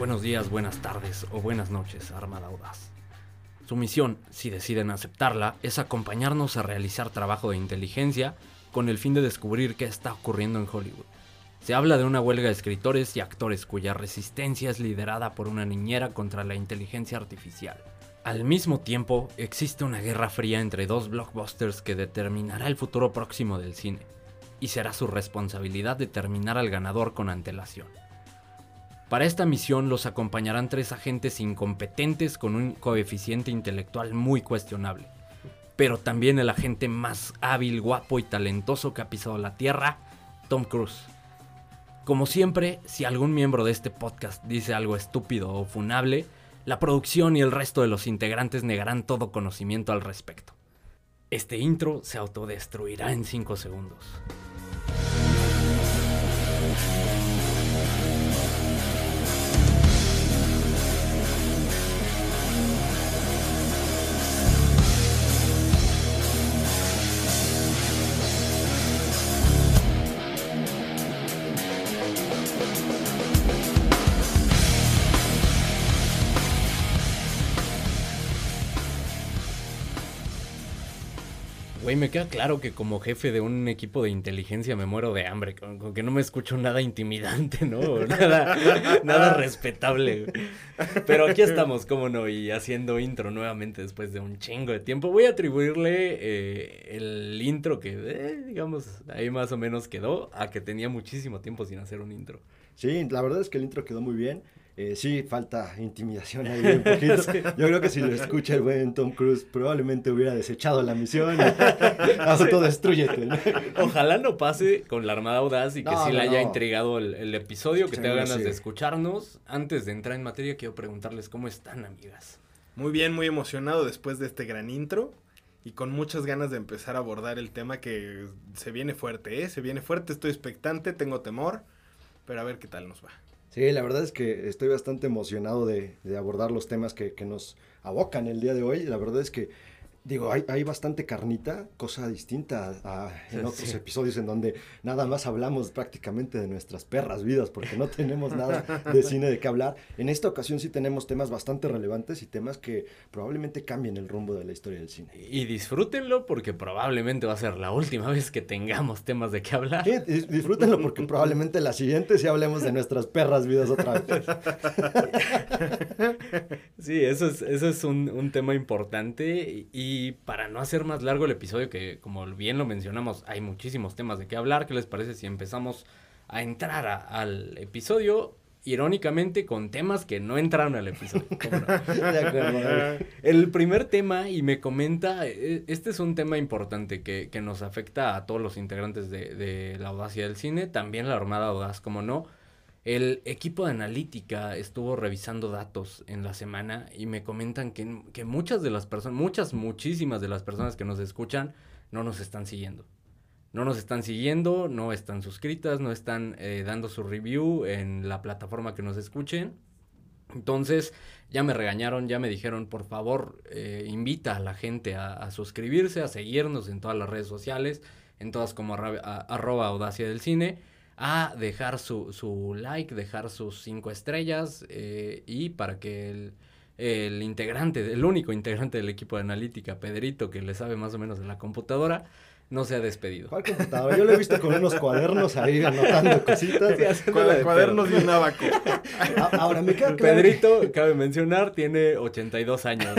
Buenos días, buenas tardes o buenas noches, Armada Audaz. Su misión, si deciden aceptarla, es acompañarnos a realizar trabajo de inteligencia con el fin de descubrir qué está ocurriendo en Hollywood. Se habla de una huelga de escritores y actores cuya resistencia es liderada por una niñera contra la inteligencia artificial. Al mismo tiempo, existe una guerra fría entre dos blockbusters que determinará el futuro próximo del cine, y será su responsabilidad determinar al ganador con antelación. Para esta misión los acompañarán tres agentes incompetentes con un coeficiente intelectual muy cuestionable, pero también el agente más hábil, guapo y talentoso que ha pisado la Tierra, Tom Cruise. Como siempre, si algún miembro de este podcast dice algo estúpido o funable, la producción y el resto de los integrantes negarán todo conocimiento al respecto. Este intro se autodestruirá en 5 segundos. Me queda claro que como jefe de un equipo de inteligencia me muero de hambre, con, que no me escucho nada intimidante, ¿no? Nada, nada respetable. Pero aquí estamos, cómo no, y haciendo intro nuevamente después de un chingo de tiempo. Voy a atribuirle eh, el intro que, eh, digamos, ahí más o menos quedó, a que tenía muchísimo tiempo sin hacer un intro. Sí, la verdad es que el intro quedó muy bien. Eh, sí, falta intimidación ahí un poquito. Yo creo que si lo escucha el buen Tom Cruise, probablemente hubiera desechado la misión. Autodestruyete. Ojalá no pase con la Armada Audaz y que sí le haya intrigado el, episodio, que tenga ganas de escucharnos. Antes de entrar en materia, quiero preguntarles cómo están, amigas. Muy bien, muy emocionado después de este gran intro y con muchas ganas de empezar a abordar el tema que se viene fuerte, ¿eh? Se viene fuerte, estoy expectante, tengo temor, pero a ver qué tal nos va. Sí, la verdad es que estoy bastante emocionado de, de abordar los temas que, que, nos abocan el día de hoy. La verdad es que Digo, hay, hay bastante carnita, cosa distinta a, en otros episodios en donde nada más hablamos prácticamente de nuestras perras vidas porque no tenemos nada de cine de qué hablar. En esta ocasión sí tenemos temas bastante relevantes y temas que probablemente cambien el rumbo de la historia del cine. Y disfrútenlo porque probablemente va a ser la última vez que tengamos temas de qué hablar. Sí, disfrútenlo porque probablemente la siguiente sí hablemos de nuestras perras vidas otra vez. Sí, eso es, eso es un, un tema importante y y para no hacer más largo el episodio, que como bien lo mencionamos, hay muchísimos temas de qué hablar, ¿qué les parece si empezamos a entrar al episodio? Irónicamente, con temas que no entraron al episodio. de acuerdo. El primer tema, y me comenta, e, este es un tema importante que, que nos afecta a todos los integrantes de, de la audacia del cine, también la Armada Audaz, como no, el equipo de analítica estuvo revisando datos en la semana y me comentan que, que, muchas de las personas, muchas, muchísimas de las personas que nos escuchan no nos están siguiendo. No nos están siguiendo, no están suscritas, no están eh, dando su review en la plataforma que nos escuchen. Entonces ya me regañaron, ya me dijeron, por favor, eh, invita a la gente a, a, suscribirse, a seguirnos en todas las redes sociales, en todas como arroba audacia del cine a dejar su, su like, dejar sus cinco estrellas eh, y para que el, el, integrante, el único integrante del equipo de analítica, Pedrito, que le sabe más o menos de la computadora, no se ha despedido. ¿Cuál computadora? Yo lo he visto con unos cuadernos ahí anotando cositas. Sí, con cuadernos y un abaco. Ahora me queda claro. Pedrito, cabe mencionar, tiene 82 años.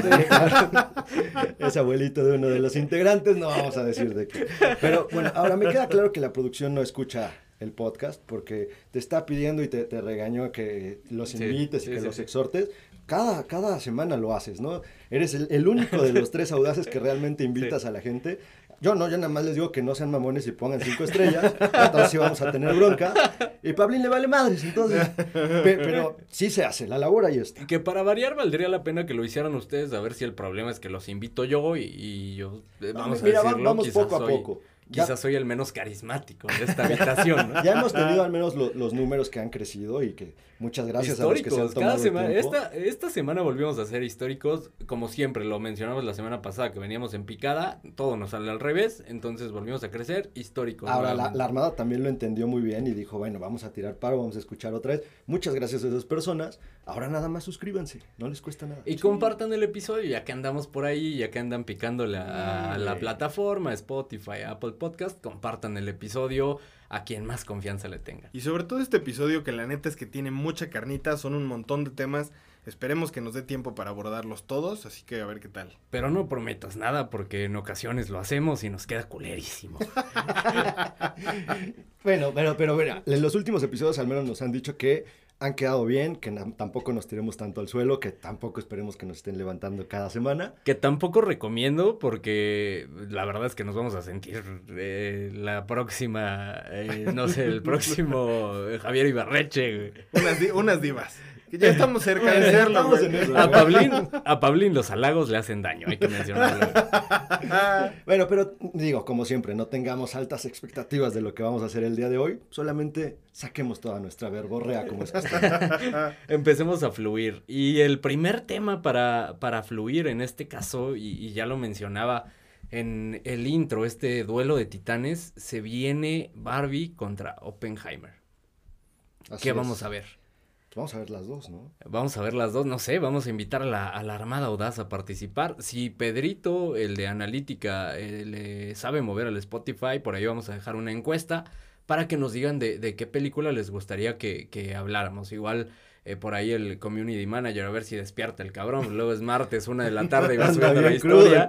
es abuelito de uno de los integrantes, no vamos a decir de qué. Pero bueno, ahora me queda claro que la producción no escucha el podcast porque te está pidiendo y te, te regañó que los invites sí, y que sí, los sí. exhortes. Cada, cada semana lo haces, ¿no? Eres el, el único de los tres audaces que realmente invitas a la gente. Yo no, yo nada más les digo que no sean mamones y pongan cinco estrellas, entonces sí vamos a tener bronca. Y Pablín le vale madres, entonces. Pe pero sí se hace, la labor ahí está. Que para variar valdría la pena que lo hicieran ustedes, a ver si el problema es que los invito yo y, y yo, vamos no, mira, a decirlo, vamos poco a poco Ya- Quizás soy el menos carismático de esta habitación, ¿no? Ya hemos tenido al menos lo- los números que han crecido y que muchas gracias a los que se han históricos, tomado cada semana. Esta, esta semana volvimos a hacer históricos, como siempre, lo mencionamos la semana pasada que veníamos en picada, todo nos sale al revés, entonces volvimos a crecer, históricos. Ahora, la, la Armada también lo entendió muy bien y dijo, bueno, vamos a tirar paro, vamos a escuchar otra vez. Muchas gracias a esas personas. Ahora nada más suscríbanse, no les cuesta nada. Y compartan el episodio, ya que andamos por ahí, ya que andan picándole a, a la Sí. plataforma, Spotify, Apple Podcast, compartan el episodio a quien más confianza le tenga. Y sobre todo este episodio que la neta es que tiene mucha carnita, son un montón de temas. Esperemos que nos dé tiempo para abordarlos todos, así que a ver qué tal. Pero no prometas nada porque en ocasiones lo hacemos y nos queda culerísimo. Bueno, pero, pero, bueno, en los últimos episodios al menos nos han dicho que han quedado bien, que tampoco nos tiremos tanto al suelo, que tampoco esperemos que nos estén levantando cada semana. Que tampoco recomiendo porque la verdad es que nos vamos a sentir eh, la próxima, eh, no sé, el próximo Javier Ibarreche. güey. Unas, di- unas divas. Que ya estamos cerca de serlo, Estamos güey. en eso. A Pablín, a Pablín los halagos le hacen daño, hay que mencionarlo. Bueno, pero digo, como siempre, no tengamos altas expectativas de lo que vamos a hacer el día de hoy. Solamente saquemos toda nuestra verborrea como es costumbre. Empecemos a fluir. Y el primer tema para, para fluir en este caso, y, y ya lo mencionaba en el intro, este duelo de titanes, se viene Barbie contra Oppenheimer. Así ¿Qué es. vamos a ver? Vamos a ver las dos, ¿no? Vamos a ver las dos, no sé, vamos a invitar a la, a la Armada Audaz a participar. Si Pedrito, el de Analítica, eh, le sabe mover al Spotify, por ahí vamos a dejar una encuesta para que nos digan de, de qué película les gustaría que, que habláramos. Igual eh, por ahí el community manager, a ver si despierta el cabrón. Luego es martes, una de la tarde y va subiendo la crudo historia.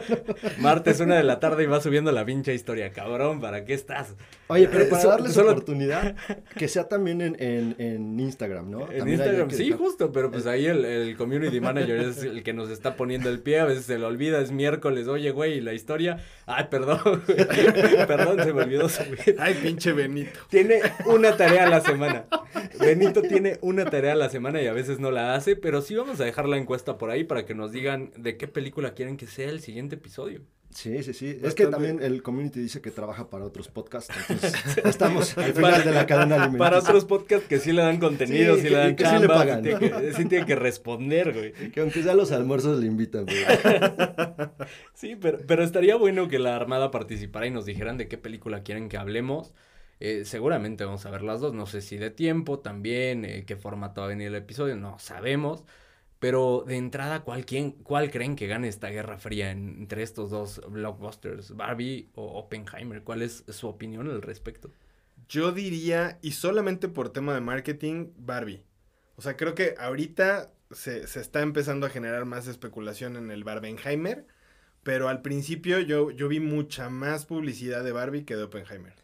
Martes, una de la tarde y va subiendo la pinche historia. Cabrón, ¿para qué estás? Oye, pero Eh, para darles solo- oportunidad, que sea también en, en, en Instagram, ¿no? En También Instagram, que sí, dejar- justo, pero pues ahí el, el community manager es el que nos está poniendo el pie, a veces se le olvida, es miércoles, oye, güey, y la historia, ay, perdón, perdón, se me olvidó subir. Ay, pinche Benito. Tiene una tarea a la semana. Benito tiene una tarea a la semana y a veces no la hace, pero sí vamos a dejar la encuesta por ahí para que nos digan de qué película quieren que sea el siguiente episodio. Sí, sí, sí. Es que también el community dice que trabaja para otros podcasts. Entonces, estamos al final de la cadena alimenticia. Para otros podcasts que sí le dan contenido, Sí, sí, que- le dan que sí le chamba, pagan, sí, tiene que, sí tiene que responder, güey. Que aunque sea los almuerzos le invitan. pero- Sí, pero, pero estaría bueno que la Armada participara y nos dijeran de qué película quieren que hablemos. Eh, seguramente vamos a ver las dos, no sé si de tiempo también, eh, qué formato va a venir el episodio, no sabemos. Pero de entrada, ¿cuál, quién, ¿cuál creen que gane esta guerra fría en- entre estos dos blockbusters, Barbie o Oppenheimer? ¿Cuál es su opinión al respecto? Yo diría, y solamente por tema de marketing, Barbie. O sea, creo que ahorita se, se está empezando a generar más especulación en el Barbenheimer, pero al principio yo, yo vi mucha más publicidad de Barbie que de Oppenheimer.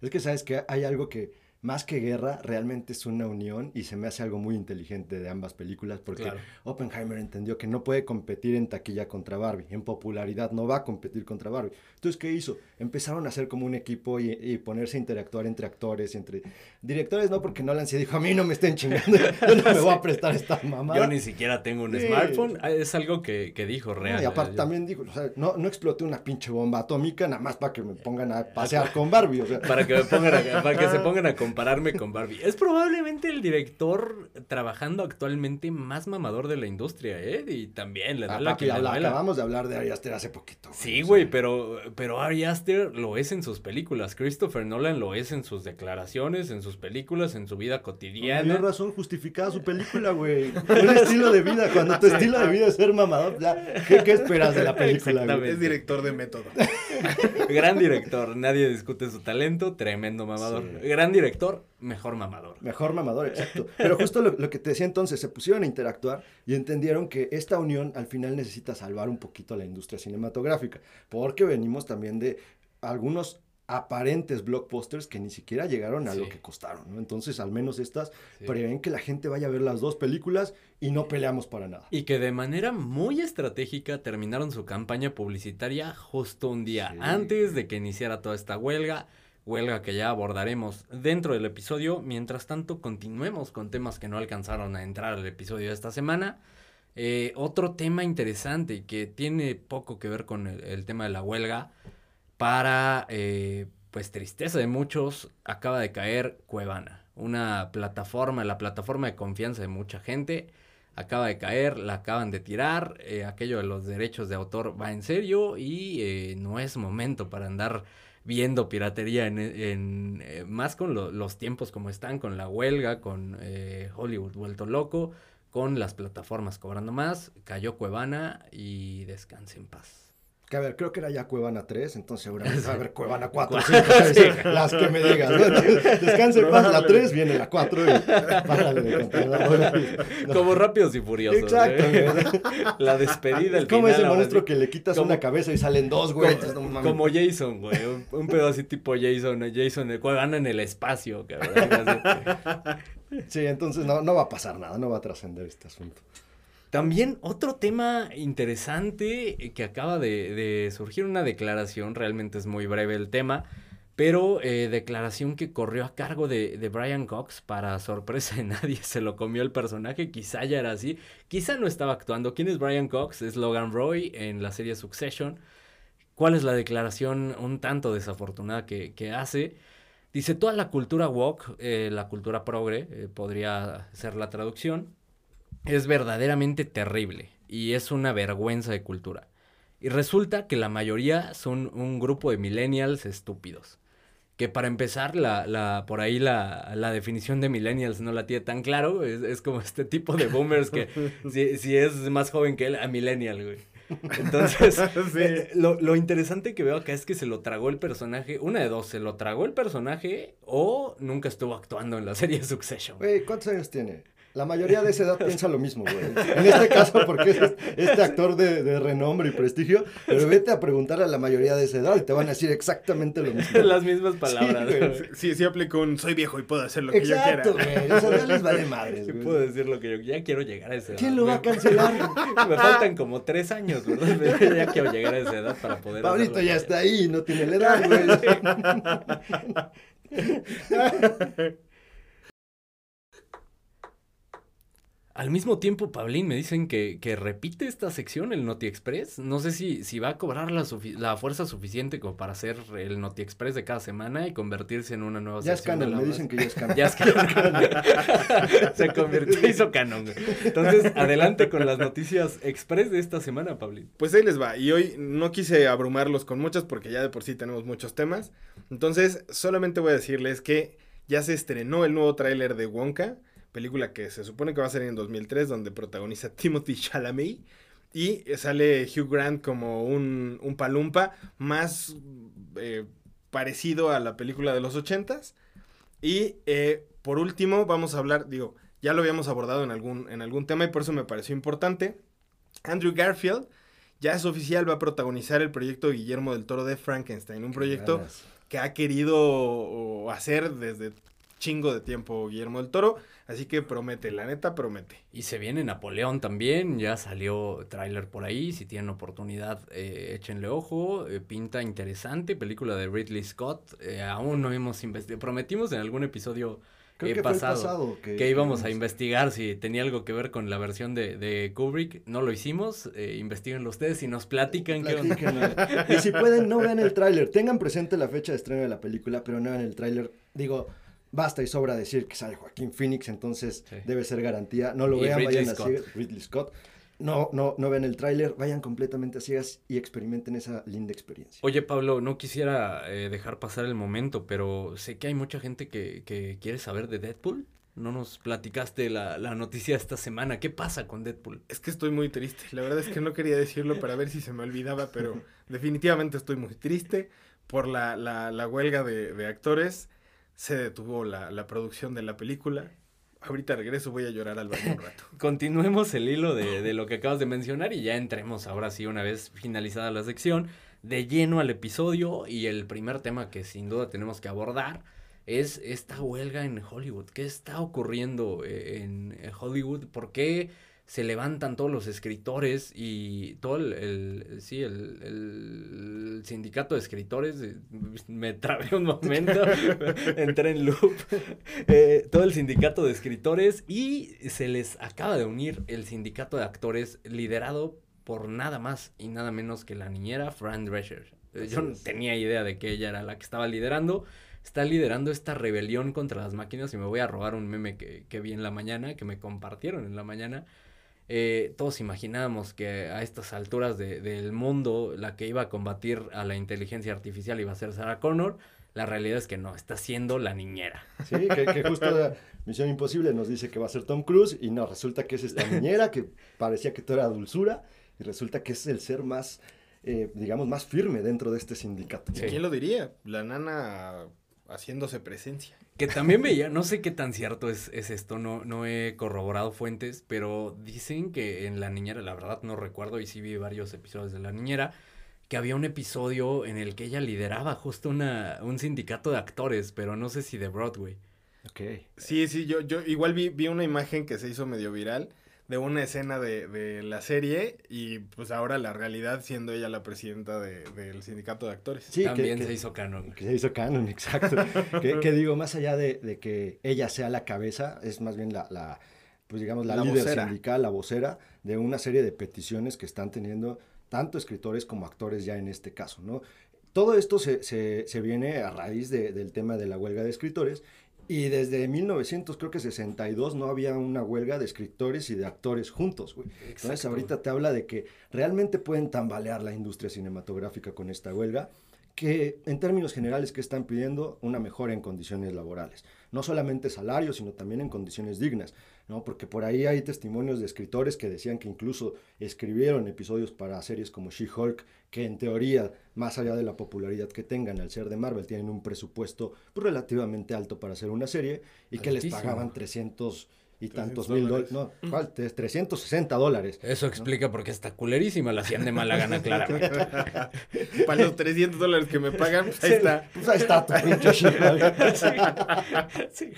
Es que sabes que hay algo que más que guerra realmente es una unión y se me hace algo muy inteligente de ambas películas porque Claro. Oppenheimer entendió que no puede competir en taquilla contra Barbie, en popularidad no va a competir contra Barbie. Entonces, ¿qué hizo? Empezaron a hacer como un equipo y, y ponerse a interactuar entre actores, entre directores, no, porque Nolan se dijo, a mí no me estén chingando, yo no me voy a prestar esta mamada. Yo ni siquiera tengo un Sí. smartphone, ah, es algo que, que dijo No, real. y aparte Yo- también dijo, o sea, no, no exploté una pinche bomba atómica nada más para que me pongan a pasear con Barbie, o sea, Para que, me pongan a- para que se pongan a compararme con Barbie. Es probablemente el director trabajando actualmente más mamador de la industria, ¿eh? Y también le da ah, la que acabamos de hablar de Ari Aster hace poquito. Sí, güey, pero, pero Ari Aster lo es en sus películas. Christopher Nolan lo es en sus declaraciones, en sus películas, en su vida cotidiana. Tiene razón, justificada su película, güey. Un estilo de vida. Cuando tu estilo de vida es ser mamador, ya, ¿qué, qué esperas de la película, güey? Es director de método. Gran director, nadie discute su talento, tremendo mamador. Sí. Gran director, mejor mamador. Mejor mamador, exacto. Pero justo lo, lo que te decía entonces, se pusieron a interactuar y entendieron que esta unión al final necesita salvar un poquito a la industria cinematográfica, porque venimos también de algunos aparentes blockbusters que ni siquiera llegaron a lo que costaron, ¿no? Entonces, al menos estas Sí. prevén que la gente vaya a ver las dos películas y no peleamos para nada. Y que de manera muy estratégica terminaron su campaña publicitaria justo un día Sí. antes de que iniciara toda esta huelga, huelga que ya abordaremos dentro del episodio. Mientras tanto, continuemos con temas que no alcanzaron a entrar al episodio de esta semana. Eh, otro tema interesante que tiene poco que ver con el, tema de la huelga, para, eh, pues, tristeza de muchos, acaba de caer Cuevana, una plataforma, la plataforma de confianza de mucha gente. Acaba de caer, la acaban de tirar, eh, aquello de los derechos de autor va en serio y no es momento para andar viendo piratería en, en eh, más con lo, los tiempos como están, con la huelga, con eh, Hollywood vuelto loco, con las plataformas cobrando más, cayó Cuevana y descanse en paz. Que a ver, creo que era ya Cuevana 3, entonces seguramente va a haber Cuevana 4, Cu- 5, 6, Sí. las que me digas. Descanse en paz, la 3, viene la 4 y párale de contar, ¿no? Como rápidos y furiosos. Exacto, ¿eh? La despedida, el Es como final, ese ahora monstruo que le quitas Como- una cabeza y salen dos, güey. Como, no como Jason, güey. Un, un pedo así tipo Jason. eh, Jason, el cual gana en el espacio, cabrón. Sí, entonces no, no va a pasar nada, no va a trascender este asunto. También otro tema interesante eh, que acaba de, surgir, una declaración, realmente es muy breve el tema, pero eh, declaración que corrió a cargo de, de Brian Cox para sorpresa de nadie, se lo comió el personaje, quizá ya era así, quizá no estaba actuando. ¿Quién es Brian Cox? Es Logan Roy en la serie Succession. ¿Cuál es la declaración un tanto desafortunada que, que hace? Dice, toda la cultura woke, eh, la cultura progre, podría ser la traducción, es verdaderamente terrible y es una vergüenza de cultura. Y resulta que la mayoría son un grupo de millennials estúpidos. Que para empezar, la, la, por ahí la, la definición de millennials no la tiene tan claro. Es, es como este tipo de boomers que si, si es más joven que él, a millennial, güey. Entonces, Sí. eh, lo, lo interesante que veo acá es que se lo tragó el personaje. Una de dos, se lo tragó el personaje o nunca estuvo actuando en la serie Succession. Güey, ¿cuántos años tiene? La mayoría de esa edad piensa lo mismo, güey. En este caso, porque es este actor de, de renombre y prestigio, pero vete a preguntar a la mayoría de esa edad y te van a decir exactamente lo mismo. Las mismas palabras. güey. güey. Sí, sí aplicó un soy viejo y puedo hacer lo que Exacto, yo quiera. güey. O sea, ya les vale madres, Sí güey. puedo decir lo que yo ya quiero llegar a esa edad. ¿Quién lo va a cancelar? Me faltan como tres años, ¿verdad? Ya quiero llegar a esa edad para poder. Pablito ya está ahí, no tiene la edad, güey. Al mismo tiempo, Pablín, me dicen que, que repite esta sección, el Noti Express. No sé si, si va a cobrar la, la fuerza suficiente como para hacer el Noti Express de cada semana y convertirse en una nueva Ya es sección. de canon, la me dicen que ya es canon. Ya es canon. Se convirtió, hizo canon. Entonces, adelante con las noticias express de esta semana, Pablín. Pues ahí les va. Y hoy no quise abrumarlos con muchas porque ya de por sí tenemos muchos temas. Entonces, solamente voy a decirles que ya se estrenó el nuevo tráiler de Wonka, película que se supone que va a salir en 2003, donde protagoniza Timothy Chalamet. Y sale Hugh Grant como un, un palumpa más eh, parecido a la película de los ochentas. Y eh, por último, vamos a hablar, digo, ya lo habíamos abordado en algún, en algún tema y por eso me pareció importante. Andrew Garfield ya es oficial, va a protagonizar el proyecto Guillermo del Toro de Frankenstein, un proyecto que ha querido hacer desde chingo de tiempo Guillermo del Toro, así que promete, la neta promete. Y se viene Napoleón también, ya salió tráiler por ahí, si tienen oportunidad eh, échenle ojo, eh, pinta interesante, película de Ridley Scott, eh, aún no hemos investigado, prometimos en algún episodio Creo eh, que fue el pasado, que, que íbamos a investigar si tenía algo que ver con la versión de, de Kubrick, no lo hicimos, eh, investiguenlo ustedes y nos platican qué onda. Y si pueden, no vean el tráiler. Tengan presente la fecha de estreno de la película, pero no vean el tráiler. Digo, basta y sobra decir que sale Joaquín Phoenix, entonces Sí. debe ser garantía. No lo Y vean, Ridley vayan a ciegas. Ridley Scott. No, no, no vean el tráiler, vayan completamente a ciegas y experimenten esa linda experiencia. Oye, Pablo, no quisiera eh, dejar pasar el momento, pero sé que hay mucha gente que, que quiere saber de Deadpool. No nos platicaste la, la noticia esta semana. ¿Qué pasa con Deadpool? Es que estoy muy triste, la verdad es que no quería decirlo para ver si se me olvidaba, pero definitivamente estoy muy triste por la, la, la huelga de, de actores. Se detuvo la, la producción de la película. Ahorita regreso, voy a llorar al baño un rato. Continuemos el hilo de, de lo que acabas de mencionar y ya entremos ahora sí, una vez finalizada la sección, de lleno al episodio y el primer tema que sin duda tenemos que abordar es esta huelga en Hollywood. ¿Qué está ocurriendo eh, en eh, Hollywood? ¿Por qué se levantan todos los escritores y todo el, el- sí, el, el sindicato de escritores? Me trabé un momento, entré en loop. Eh, todo el sindicato de escritores y se les acaba de unir el sindicato de actores liderado por nada más y nada menos que la niñera Fran Drescher. Eh, yo no tenía idea de que ella era la que estaba liderando. Está liderando esta rebelión contra las máquinas y me voy a robar un meme que, que vi en la mañana, que me compartieron en la mañana. Eh, todos imaginábamos que a estas alturas de, del mundo la que iba a combatir a la inteligencia artificial iba a ser Sarah Connor. La realidad es que no, está siendo la niñera. Sí, que, que justo la Misión Imposible nos dice que va a ser Tom Cruise y no, resulta que es esta niñera que parecía que todo era dulzura y resulta que es el ser más, eh, digamos, más firme dentro de este sindicato. Sí. ¿Quién lo diría? La nana haciéndose presencia. Que también veía, no sé qué tan cierto es, es, esto, no, no he corroborado fuentes, pero dicen que en La Niñera, la verdad no recuerdo y sí vi varios episodios de La Niñera, que había un episodio en el que ella lideraba justo una, un sindicato de actores, pero no sé si de Broadway. Ok. Sí, sí, yo, yo igual vi, vi una imagen que se hizo medio viral de una escena de, de, la serie y pues ahora la realidad siendo ella la presidenta de, del sindicato de actores. Sí, también que, se hizo canon. Que se hizo canon, exacto. que, que, digo, más allá de, de, que ella sea la cabeza, es más bien la, la pues digamos, la, la líder vocera. sindical, la vocera de una serie de peticiones que están teniendo tanto escritores como actores ya en este caso, ¿no? Todo esto se, se, se viene a raíz de, del tema de la huelga de escritores y desde 1900, creo que 62, no había una huelga de escritores y de actores juntos, güey. Entonces ahorita te habla de que realmente pueden tambalear la industria cinematográfica con esta huelga, que en términos generales, que están pidiendo? Una mejora en condiciones laborales. No solamente salarios, sino también en condiciones dignas, ¿no? Porque por ahí hay testimonios de escritores que decían que incluso escribieron episodios para series como She-Hulk, que en teoría, más allá de la popularidad que tengan al ser de Marvel, tienen un presupuesto pues, relativamente alto para hacer una serie y que les pagaban 300 y tantos mil dólares. No, ¿cuál? 360 dólares. Eso explica ¿no? por qué está culerísima, la hacían de mala gana, claramente. Para los 300 dólares que me pagan, pues ahí sí, está. Pues ahí está tu pinche sí. sí.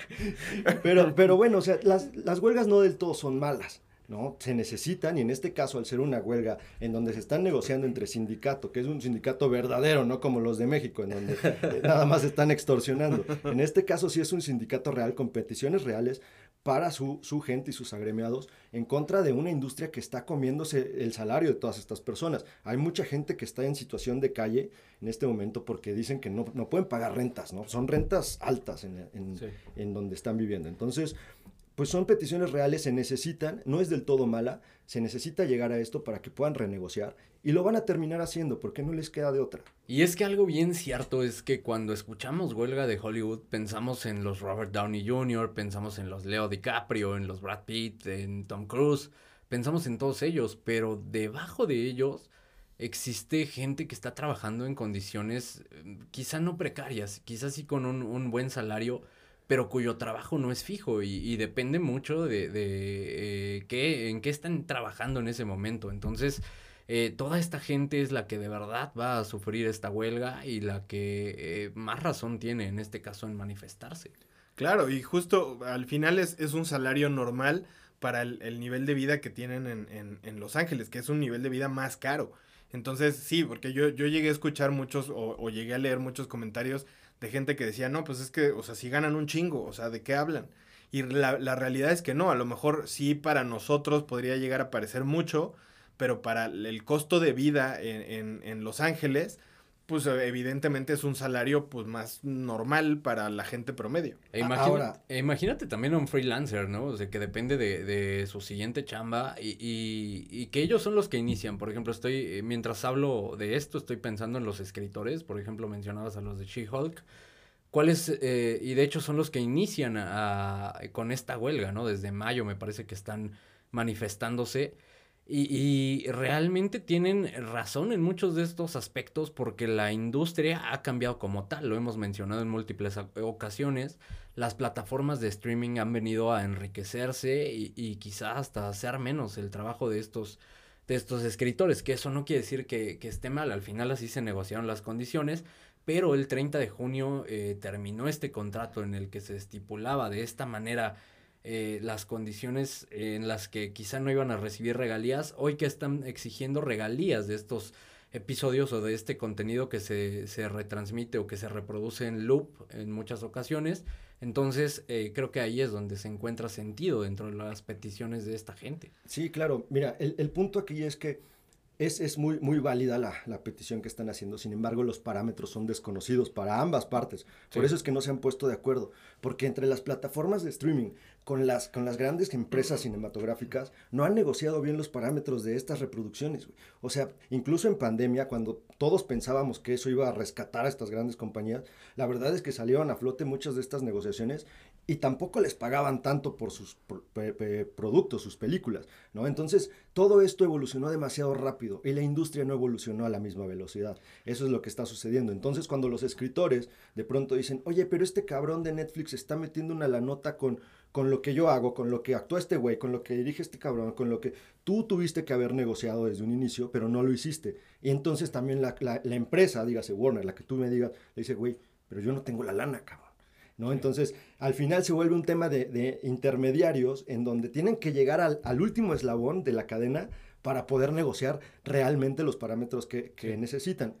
Pero, pero bueno, o sea, las, las huelgas no del todo son malas. ¿no? Se necesitan, y en este caso, al ser una huelga en donde se están negociando entre sindicato, que es un sindicato verdadero, no como los de México, en donde nada más están extorsionando. En este caso sí es un sindicato real con peticiones reales para su, su gente y sus agremiados en contra de una industria que está comiéndose el salario de todas estas personas. Hay mucha gente que está en situación de calle en este momento porque dicen que no, no pueden pagar rentas, ¿no? Son rentas altas en, en, sí. en donde están viviendo. Entonces, pues son peticiones reales, se necesitan, no es del todo mala, se necesita llegar a esto para que puedan renegociar y lo van a terminar haciendo porque no les queda de otra. Y es que algo bien cierto es que cuando escuchamos huelga de Hollywood pensamos en los Robert Downey Jr., pensamos en los Leo DiCaprio, en los Brad Pitt, en Tom Cruise, pensamos en todos ellos, pero debajo de ellos existe gente que está trabajando en condiciones quizá no precarias, quizás sí con un, un buen salario, pero cuyo trabajo no es fijo y, depende mucho de, eh, qué, en qué están trabajando en ese momento. Entonces, eh, toda esta gente es la que de verdad va a sufrir esta huelga y la que eh, más razón tiene en este caso en manifestarse. Claro, y justo al final es, es un salario normal para el, el, nivel de vida que tienen en, en, Los Ángeles, que es un nivel de vida más caro. Entonces, sí, porque yo, yo llegué a escuchar muchos o llegué a leer muchos comentarios de gente que decía, no, pues es que, o sea, si ganan un chingo, o sea, ¿de qué hablan? Y la, la, realidad es que no, a lo mejor sí para nosotros podría llegar a parecer mucho, pero para el costo de vida en, en, en Los Ángeles, pues evidentemente es un salario pues más normal para la gente promedio. E imagina, Ahora, e imagínate también a un freelancer, ¿no? O sea, que depende de, de su siguiente chamba y, y, y, que ellos son los que inician. Por ejemplo, estoy, mientras hablo de esto, estoy pensando en los escritores. Por ejemplo, mencionabas a los de She-Hulk. ¿Cuáles? Eh, y de hecho son los que inician a, a, con esta huelga, ¿no? Desde mayo me parece que están manifestándose. Y, y, realmente tienen razón en muchos de estos aspectos porque la industria ha cambiado como tal, lo hemos mencionado en múltiples ocasiones, las plataformas de streaming han venido a enriquecerse y, quizás hasta hacer menos el trabajo de estos, de estos escritores, que eso no quiere decir que, que esté mal, al final así se negociaron las condiciones, pero el 30 de junio eh, terminó este contrato en el que se estipulaba de esta manera eh, las condiciones en las que quizá no iban a recibir regalías, hoy que están exigiendo regalías de estos episodios o de este contenido que se, se retransmite o que se reproduce en loop en muchas ocasiones. Entonces, eh, creo que ahí es donde se encuentra sentido dentro de las peticiones de esta gente. Sí, claro. Mira, el, el punto aquí es que es, es muy, muy válida la, la, petición que están haciendo, sin embargo los parámetros son desconocidos para ambas partes. Por eso es que no se han puesto de acuerdo, porque entre las plataformas de streaming con las, con las grandes empresas cinematográficas no han negociado bien los parámetros de estas reproducciones. O sea, incluso en pandemia, cuando todos pensábamos que eso iba a rescatar a estas grandes compañías, la verdad es que salieron a flote muchas de estas negociaciones y tampoco les pagaban tanto por sus productos, sus películas, ¿no? Entonces, todo esto evolucionó demasiado rápido y la industria no evolucionó a la misma velocidad. Eso es lo que está sucediendo. Entonces, cuando los escritores de pronto dicen, oye, pero este cabrón de Netflix está metiendo una la nota con, con lo que yo hago, con lo que actúa este güey, con lo que dirige este cabrón, con lo que tú tuviste que haber negociado desde un inicio, pero no lo hiciste. Y entonces también la, la, la empresa, dígase Warner, la que tú me digas, le dice, güey, pero yo no tengo la lana, cabrón. ¿No? Entonces, al final se vuelve un tema de, intermediarios en donde tienen que llegar al, último eslabón de la cadena para poder negociar realmente los parámetros que, necesitan.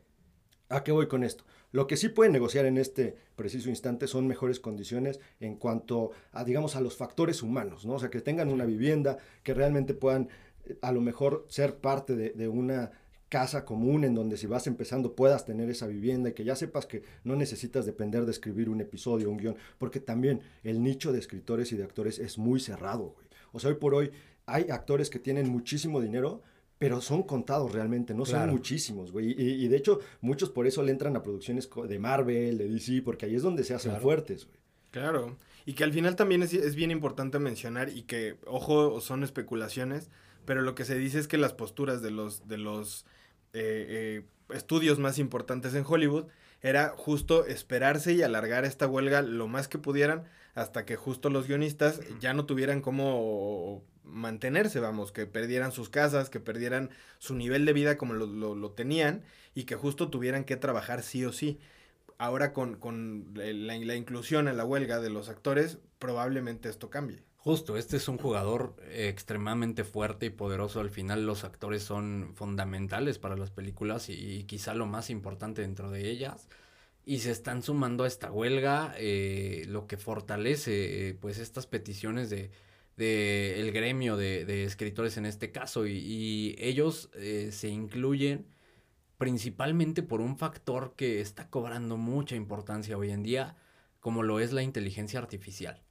¿A qué voy con esto? Lo que sí pueden negociar en este preciso instante son mejores condiciones en cuanto a, digamos, a los factores humanos, ¿no? O sea, que tengan una vivienda, que realmente puedan eh, a lo mejor ser parte de una casa común en donde si vas empezando puedas tener esa vivienda y que ya sepas que no necesitas depender de escribir un episodio, un guion, porque también el nicho de escritores y de actores es muy cerrado, güey. O sea, hoy por hoy hay actores que tienen muchísimo dinero, pero son contados realmente, no son muchísimos, güey. Y, de hecho, muchos por eso le entran a producciones de Marvel, de DC, porque ahí es donde se hacen fuertes, güey. Claro. Y que al final también es, es bien importante mencionar y que, ojo, son especulaciones, pero lo que se dice es que las posturas de los, de los eh, eh, estudios más importantes en Hollywood era justo esperarse y alargar esta huelga lo más que pudieran hasta que justo los guionistas ya no tuvieran cómo mantenerse, vamos, que perdieran sus casas, que perdieran su nivel de vida como lo, lo, tenían y que justo tuvieran que trabajar sí o sí. Ahora con, con la, la inclusión en la huelga de los actores, probablemente esto cambie. Justo, este es un jugador extremadamente fuerte y poderoso. Al final los actores son fundamentales para las películas y, quizá lo más importante dentro de ellas. Y se están sumando a esta huelga, eh, lo que fortalece eh, pues estas peticiones de, de el gremio de, escritores en este caso. Y, ellos eh, se incluyen principalmente por un factor que está cobrando mucha importancia hoy en día, como lo es la inteligencia artificial.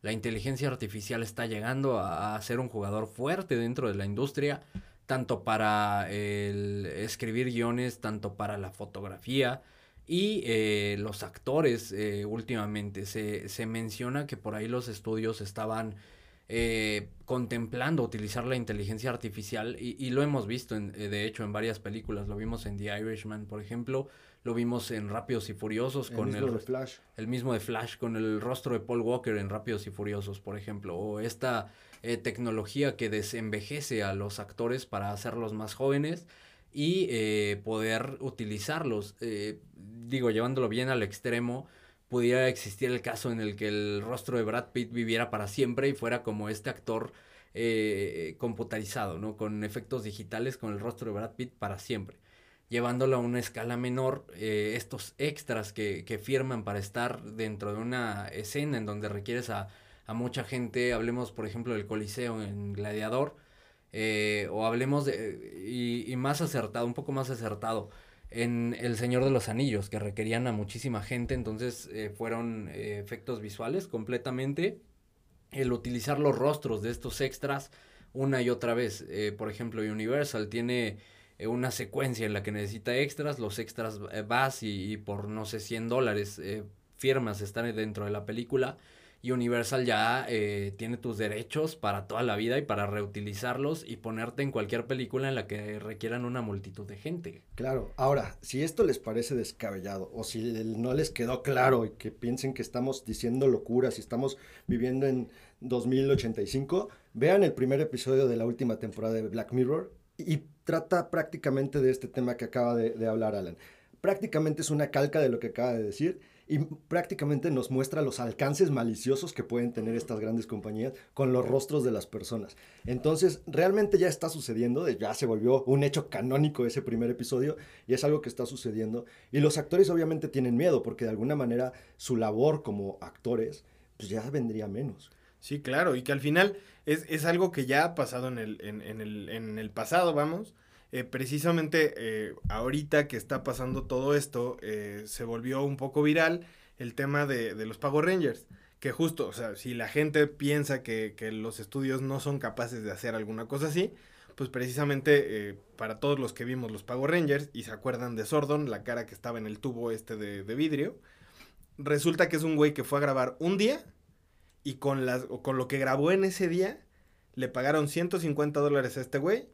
La inteligencia artificial está llegando a, ser un jugador fuerte dentro de la industria, tanto para el escribir guiones, tanto para la fotografía y eh, los actores eh, últimamente. Se, se, menciona que por ahí los estudios estaban eh, contemplando utilizar la inteligencia artificial y, y lo hemos visto, en, de hecho, en varias películas. Lo vimos en The Irishman, por ejemplo lo vimos en Rápidos y Furiosos con el, de Flash. el mismo de Flash, con el rostro de Paul Walker en Rápidos y Furiosos, por ejemplo, o esta eh, tecnología que desenvejece a los actores para hacerlos más jóvenes y eh, poder utilizarlos, eh, digo, llevándolo bien al extremo, pudiera existir el caso en el que el rostro de Brad Pitt viviera para siempre y fuera como este actor computarizado, ¿no? Con efectos digitales con el rostro de Brad Pitt para siempre llevándolo a una escala menor, eh, estos extras que, que, firman para estar dentro de una escena en donde requieres a, a mucha gente, hablemos por ejemplo del Coliseo en Gladiador, eh, o hablemos de, y, y, más acertado, un poco más acertado, en El Señor de los Anillos, que requerían a muchísima gente, entonces eh, fueron efectos visuales completamente, el utilizar los rostros de estos extras una y otra vez, por ejemplo Universal tiene eh, una secuencia en la que necesita extras, los extras eh, vas y, por no sé 100 dólares eh, firmas están dentro de la película y Universal ya tiene tus derechos para toda la vida y para reutilizarlos y ponerte en cualquier película en la que requieran una multitud de gente. Claro, ahora, si esto les parece descabellado o si no les quedó claro y que piensen que estamos diciendo locuras y estamos viviendo en 2085, vean el primer episodio de la última temporada de Black Mirror y trata prácticamente de este tema que acaba de, hablar Alan. Prácticamente es una calca de lo que acaba de decir y prácticamente nos muestra los alcances maliciosos que pueden tener estas grandes compañías con los rostros de las personas. Entonces, realmente ya está sucediendo, ya se volvió un hecho canónico ese primer episodio y es algo que está sucediendo. Y los actores obviamente tienen miedo porque de alguna manera su labor como actores pues ya vendría menos. Sí, claro, y que al final es, es algo que ya ha pasado en el, en, el, en el pasado, vamos, eh, precisamente eh, ahorita que está pasando todo esto, eh, se volvió un poco viral el tema de, de, los Power Rangers. Que justo, o sea, si la gente piensa que, que, los estudios no son capaces de hacer alguna cosa así, pues precisamente para todos los que vimos los Power Rangers y se acuerdan de Sordon, la cara que estaba en el tubo este de, de vidrio, resulta que es un güey que fue a grabar un día y con, las, con lo que grabó en ese día le pagaron 150 dólares a este güey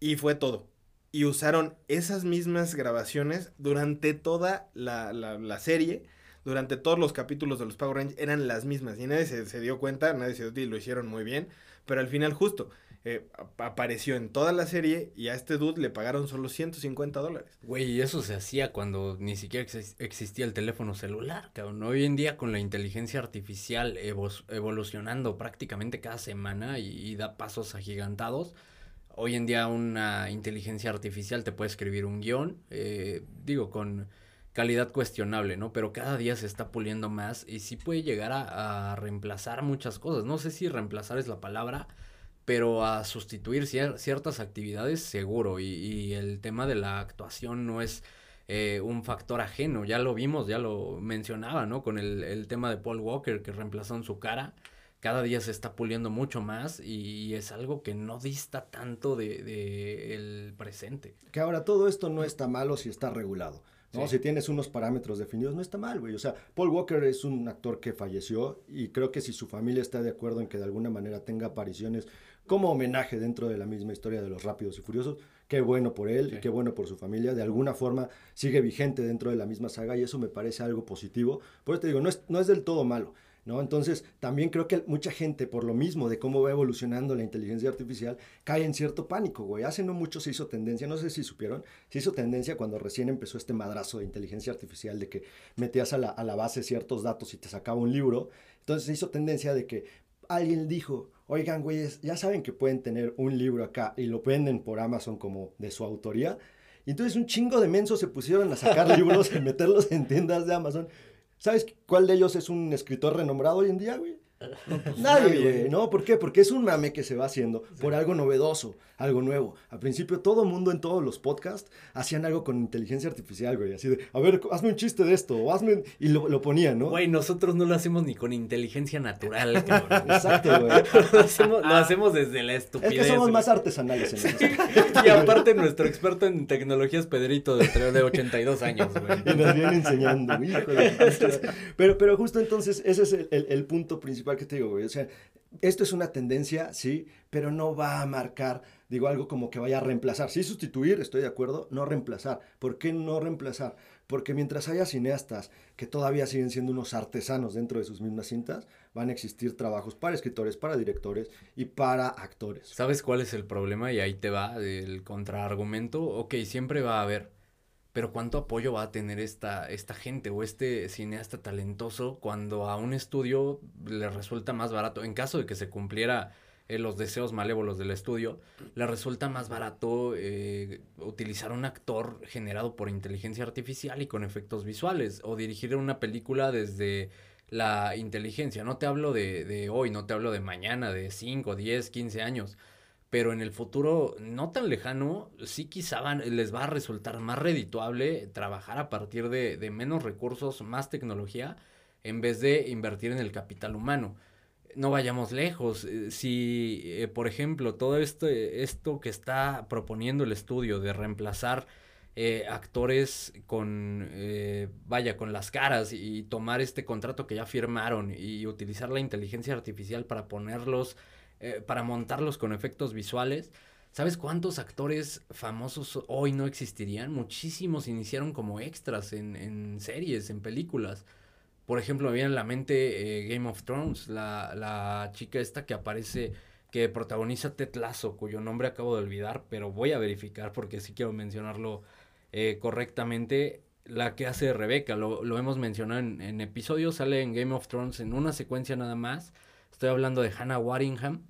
y fue todo. Y usaron esas mismas grabaciones durante toda la, la, serie, durante todos los capítulos de los Power Rangers, eran las mismas. Y nadie se, se dio cuenta, nadie se dio y lo hicieron muy bien. Pero al final, justo, eh, apareció en toda la serie y a este dude le pagaron solo 150 dólares. Güey, eso se hacía cuando ni siquiera ex existía el teléfono celular, cabrón. Hoy en día con la inteligencia artificial evo evolucionando prácticamente cada semana y, da pasos agigantados. Hoy en día una inteligencia artificial te puede escribir un guion, eh, digo, con calidad cuestionable, ¿no? Pero cada día se está puliendo más y sí puede llegar a reemplazar muchas cosas. No sé si reemplazar es la palabra, pero a sustituir cier ciertas actividades seguro y, y, el tema de la actuación no es eh, un factor ajeno, ya lo vimos, ya lo mencionaba, ¿no? Con el, el tema de Paul Walker que reemplazó en su cara, cada día se está puliendo mucho más y es algo que no dista tanto de, de el presente. Que ahora todo esto no está malo si está regulado. ¿no? Sí. Si tienes unos parámetros definidos, no está mal, güey. O sea, Paul Walker es un actor que falleció y creo que si su familia está de acuerdo en que de alguna manera tenga apariciones como homenaje dentro de la misma historia de los Rápidos y Furiosos, qué bueno por él sí. y qué bueno por su familia. De alguna forma sigue vigente dentro de la misma saga y eso me parece algo positivo. Por eso te digo, no es, no es del todo malo. ¿No? Entonces, también creo que mucha gente, por lo mismo de cómo va evolucionando la inteligencia artificial, cae en cierto pánico, güey. Hace no mucho se hizo tendencia, no sé si supieron, se hizo tendencia cuando recién empezó este madrazo de inteligencia artificial de que metías a la, a la base ciertos datos y te sacaba un libro. Entonces se hizo tendencia de que alguien dijo, oigan, güeyes, ya saben que pueden tener un libro acá y lo venden por Amazon como de su autoría. Y entonces un chingo de mensos se pusieron a sacar libros y meterlos en tiendas de Amazon. ¿Sabes cuál de ellos es un escritor renombrado hoy en día, güey? No, pues nadie, güey, ¿no? ¿Por qué? Porque es un mame que se va haciendo sí. por algo novedoso, algo nuevo. Al principio todo el mundo en todos los podcasts hacían algo con inteligencia artificial, güey, así de, a ver, hazme un chiste de esto, o hazme, y lo, lo ponían, ¿no? Güey, nosotros no lo hacemos ni con inteligencia natural, cabrón. Exacto, güey. lo, hacemos, lo hacemos desde la estupidez. Es que somos más artesanales en sí. Y aparte nuestro experto en tecnología es Pedrito, de, de 82 años, güey. Y nos viene enseñando, hijo de pero, pero justo entonces, ese es el, el, el punto principal que te digo. O sea, esto es una tendencia, sí, pero no va a marcar, digo, algo como que vaya a reemplazar. Sí, sustituir, estoy de acuerdo, no reemplazar. ¿Por qué no reemplazar? Porque mientras haya cineastas que todavía siguen siendo unos artesanos dentro de sus mismas cintas, van a existir trabajos para escritores, para directores y para actores. ¿Sabes cuál es el problema? Y ahí te va el contraargumento. Ok, siempre va a haber pero ¿cuánto apoyo va a tener esta, esta gente o este cineasta talentoso cuando a un estudio le resulta más barato? En caso de que se cumpliera eh, los deseos malévolos del estudio, le resulta más barato eh, utilizar un actor generado por inteligencia artificial y con efectos visuales o dirigir una película desde la inteligencia. No te hablo de, de hoy, no te hablo de mañana, de 5, 10, 15 años pero en el futuro no tan lejano, sí quizá van, les va a resultar más redituable trabajar a partir de, menos recursos, más tecnología, en vez de invertir en el capital humano. No vayamos lejos. Si, eh, por ejemplo, todo esto, esto que está proponiendo el estudio de reemplazar eh, actores con, eh, vaya, con las caras y tomar este contrato que ya firmaron y utilizar la inteligencia artificial para ponerlos eh, para montarlos con efectos visuales. ¿Sabes cuántos actores famosos hoy no existirían? Muchísimos iniciaron como extras en, en series, en películas. Por ejemplo, me viene a la mente eh, Game of Thrones, la, la, chica esta que aparece, que protagoniza Ted Lasso, cuyo nombre acabo de olvidar, pero voy a verificar porque sí quiero mencionarlo eh, correctamente. La que hace Rebeca, lo, lo hemos mencionado en, en episodios, sale en Game of Thrones en una secuencia nada más Estoy hablando de Hannah Waddingham.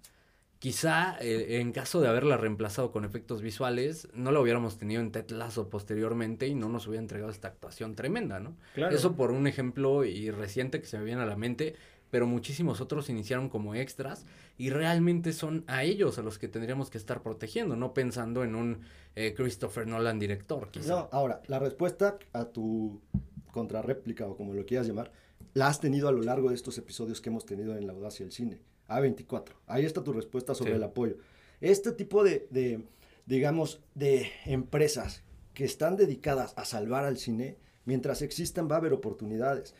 Quizá eh, en caso de haberla reemplazado con efectos visuales, no la hubiéramos tenido en Ted Lasso posteriormente y no nos hubiera entregado esta actuación tremenda, ¿no? Claro. Eso por un ejemplo y reciente que se me viene a la mente, pero muchísimos otros iniciaron como extras y realmente son a ellos a los que tendríamos que estar protegiendo, no pensando en un eh, Christopher Nolan director. Quizá. No, ahora, la respuesta a tu contrarréplica o como lo quieras llamar, la has tenido a lo largo de estos episodios que hemos tenido en La Audacia del Cine. A24. Ahí está tu respuesta sobre Sí. el apoyo. Este tipo de, de, digamos, de empresas que están dedicadas a salvar al cine, mientras existan va a haber oportunidades.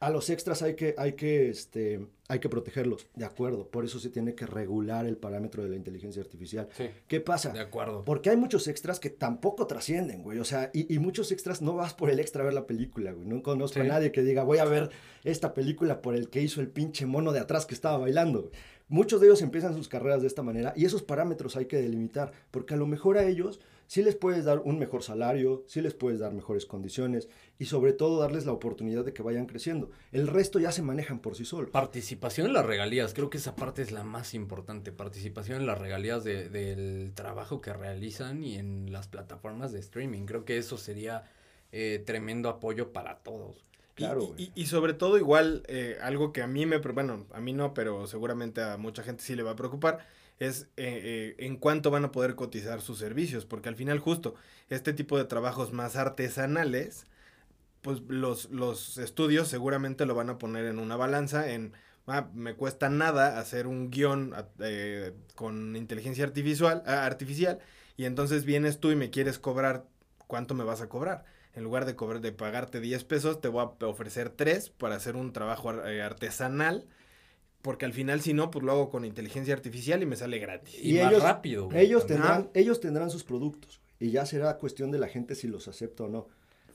A los extras hay que, hay que, este, hay que protegerlos, de acuerdo. Por eso se tiene que regular el parámetro de la inteligencia artificial. Sí. ¿Qué pasa? De acuerdo. Porque hay muchos extras que tampoco trascienden, güey. O sea, y, y muchos extras no vas por el extra a ver la película, güey. No conozco Sí. a nadie que diga, voy a ver esta película por el que hizo el pinche mono de atrás que estaba bailando. güey. Muchos de ellos empiezan sus carreras de esta manera y esos parámetros hay que delimitar, porque a lo mejor a ellos sí les puedes dar un mejor salario, sí les puedes dar mejores condiciones y sobre todo darles la oportunidad de que vayan creciendo. El resto ya se manejan por sí solos. Participación en las regalías, creo que esa parte es la más importante. Participación en las regalías de- del trabajo que realizan y en las plataformas de streaming. Creo que eso sería eh, tremendo apoyo para todos. Y- Claro, y, güey. y- y sobre todo igual, eh, algo que a mí me, bueno, a mí no, pero seguramente a mucha gente sí le va a preocupar, es eh, eh, en cuánto van a poder cotizar sus servicios, porque al final justo este tipo de trabajos más artesanales, pues los, los estudios seguramente lo van a poner en una balanza, en, ah, me cuesta nada hacer un guion a- eh, con inteligencia artificial, ah, artificial, y entonces vienes tú y me quieres cobrar, ¿cuánto me vas a cobrar? En lugar de cobrar, de pagarte 10 pesos, te voy a ofrecer 3 para hacer un trabajo eh, artesanal. Porque al final, si no, pues lo hago con inteligencia artificial y me sale gratis. Y, Y más ellos- rápido. güey, Ellos también. tendrán, ellos tendrán sus productos y ya será cuestión de la gente si los acepta o no.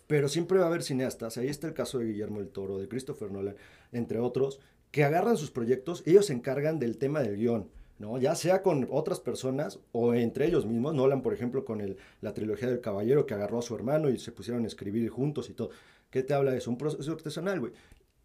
Pero siempre va a haber cineastas, ahí está el caso de Guillermo del Toro, de Christopher Nolan, entre otros, que agarran sus proyectos, ellos se encargan del tema del guion, ¿no? Ya sea con otras personas o entre ellos mismos, Nolan, por ejemplo, con el, la trilogía del Caballero, que agarró a su hermano y se pusieron a escribir juntos y todo. ¿Qué te habla de eso? Un proceso artesanal, güey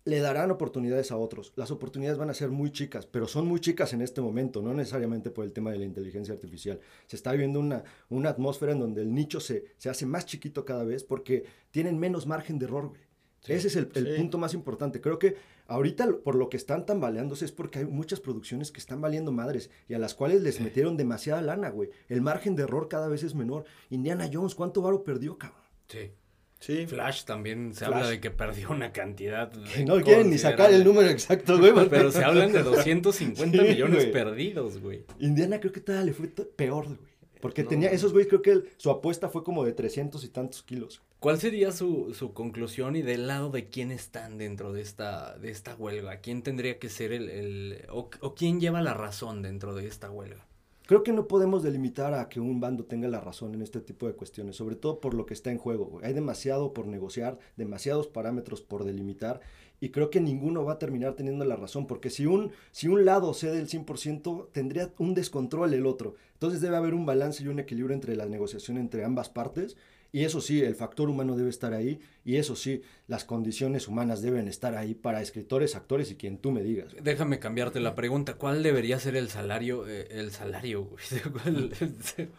le darán oportunidades a otros. Las oportunidades van a ser muy chicas, pero son muy chicas en este momento, no necesariamente por el tema de la inteligencia artificial. Se está viviendo una, una atmósfera en donde el nicho se, se hace más chiquito cada vez porque tienen menos margen de error, güey. Sí, Ese es el, el sí. punto más importante. Creo que ahorita por lo que están tambaleándose es porque hay muchas producciones que están valiendo madres y a las cuales les metieron demasiada lana, güey. El margen de error cada vez es menor. Indiana Jones, ¿cuánto varo perdió, cabrón? Sí. Sí. Flash también se Flash. habla de que perdió una cantidad. Que no quieren ni sacar el número exacto, güey. porque- Pero se hablan de 250 Sí, millones güey. perdidos, güey. Indiana creo que todavía le fue peor, güey. Porque No, tenía, no. esos güeyes creo que el- su apuesta fue como de 300 y tantos kilos. ¿Cuál sería su, su conclusión y del lado de quién están dentro de esta, de esta huelga? ¿Quién tendría que ser el, el o, o quién lleva la razón dentro de esta huelga? Creo que no podemos delimitar a que un bando tenga la razón en este tipo de cuestiones, sobre todo por lo que está en juego. Hay demasiado por negociar, demasiados parámetros por delimitar y creo que ninguno va a terminar teniendo la razón, porque si un, si un lado cede el 100%, tendría un descontrol el otro. Entonces debe haber un balance y un equilibrio entre la negociación entre ambas partes. Y eso sí, el factor humano debe estar ahí. Y eso sí, las condiciones humanas deben estar ahí para escritores, actores y quien tú me digas. Déjame cambiarte la pregunta. ¿Cuál debería ser el salario? eh, el salario, güey. ¿Cuál-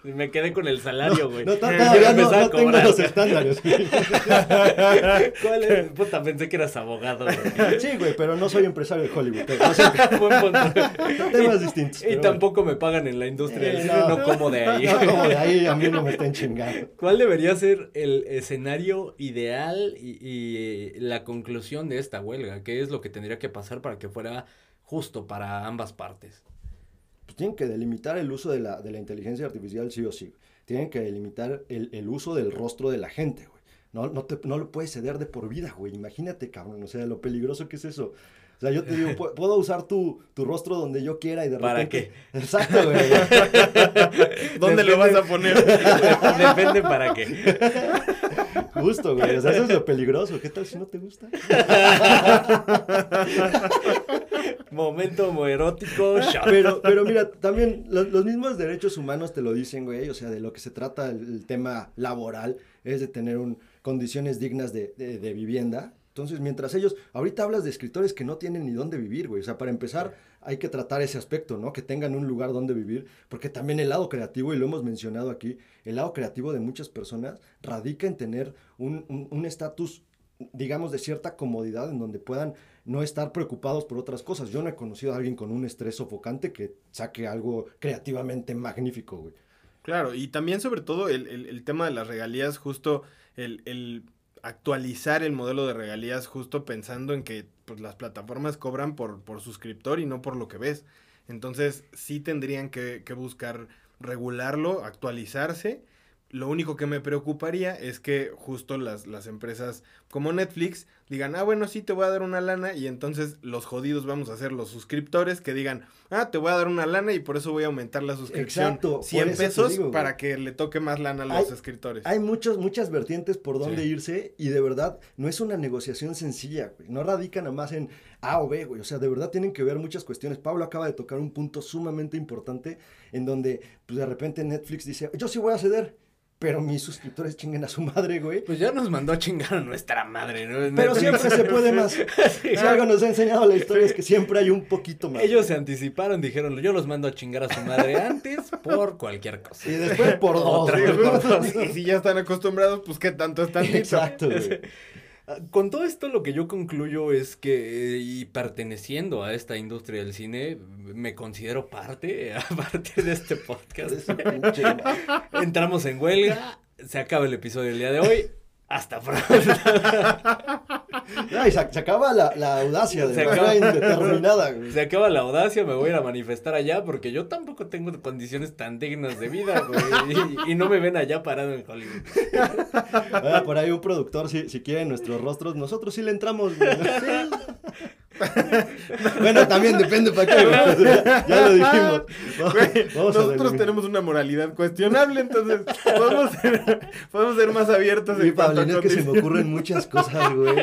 Me quedé con el salario, güey. No, todavía no, no tengo los estándares. ¿Cuál es? Puta, pensé que eras abogado, güey. Sí, güey, pero no soy empresario de Hollywood. no temas distintos. Y tampoco me pagan en la industria del Eh, no, como de ahí. No, como de ahí a mí no me estén chingando. ¿Cuál debería ser el escenario ideal y, y la conclusión de esta huelga? ¿Qué es lo que tendría que pasar para que fuera justo para ambas partes? Pues tienen que delimitar el uso de la, de la inteligencia artificial sí o sí. Tienen que delimitar el, el uso del rostro de la gente, güey. No, no, te, no lo puedes ceder de por vida, güey. Imagínate, cabrón. O sea, lo peligroso que es eso. O sea, yo te digo, pu- puedo usar tu, tu rostro donde yo quiera y de ¿Para repente... Exacto, güey. ¿Dónde lo vas a poner? Depende para qué. Justo, güey. O sea, eso es lo peligroso. ¿Qué tal si no te gusta? Momento homoerótico. Pero, pero mira, también los, los mismos derechos humanos te lo dicen, güey. O sea, de lo que se trata el, el tema laboral es de tener un, condiciones dignas de, de- de vivienda. Entonces, mientras ellos, ahorita hablas de escritores que no tienen ni dónde vivir, güey. O sea, para empezar, hay que tratar ese aspecto, ¿no? Que tengan un lugar donde vivir, porque también el lado creativo, y lo hemos mencionado aquí, el lado creativo de muchas personas radica en tener un un- un estatus, digamos, de cierta comodidad en donde puedan no estar preocupados por otras cosas. Yo no he conocido a alguien con un estrés sofocante que saque algo creativamente magnífico, güey. Claro, y también sobre todo el, el, el tema de las regalías, justo el, el, actualizar el modelo de regalías, justo pensando en que pues, las plataformas cobran por, por suscriptor y no por lo que ves. Entonces sí tendrían que, que buscar regularlo, actualizarse lo único que me preocuparía es que justo las, las empresas como Netflix digan, ah, bueno, sí, te voy a dar una lana y entonces los jodidos vamos a ser los suscriptores que digan, ah, te voy a dar una lana y por eso voy a aumentar la suscripción. Exacto, 100 pesos para que le toque más lana a los suscriptores. Hay muchos, muchas vertientes por donde irse y de verdad no es una negociación sencilla, güey. No radica nada más en A o B, güey. O sea, de verdad tienen que ver muchas cuestiones. Pablo acaba de tocar un punto sumamente importante en donde pues, de repente Netflix dice, yo sí voy a ceder pero mis suscriptores chinguen a su madre, güey. Pues ya nos mandó a chingar a nuestra madre, ¿no? Pero siempre se puede más. Si algo nos ha enseñado la historia es que siempre hay un poquito más. Ellos se anticiparon, dijeron, yo los mando a chingar a su madre antes por cualquier cosa. Y después por dos. Y si ya están acostumbrados, pues qué tanto están Exacto, güey. Con todo esto lo que yo concluyo es que, y perteneciendo a esta industria del cine, me considero parte, a partir de este podcast. Entramos en huelga, se acaba el episodio del día de hoy, hasta pronto. se, acaba la, audacia de se acaba, indeterminada. Se acaba la audacia, me voy a ir a manifestar allá porque yo tampoco tengo condiciones tan dignas de vida, güey. Y, no me ven allá parado en Hollywood. por ahí un productor, si, si quieren nuestros rostros, nosotros sí le entramos, güey. bueno, también depende para qué, ya, lo dijimos. nosotros tenemos una moralidad cuestionable, entonces podemos ser, podemos ser más abiertos. en Pablo, es que se me ocurren muchas cosas, güey.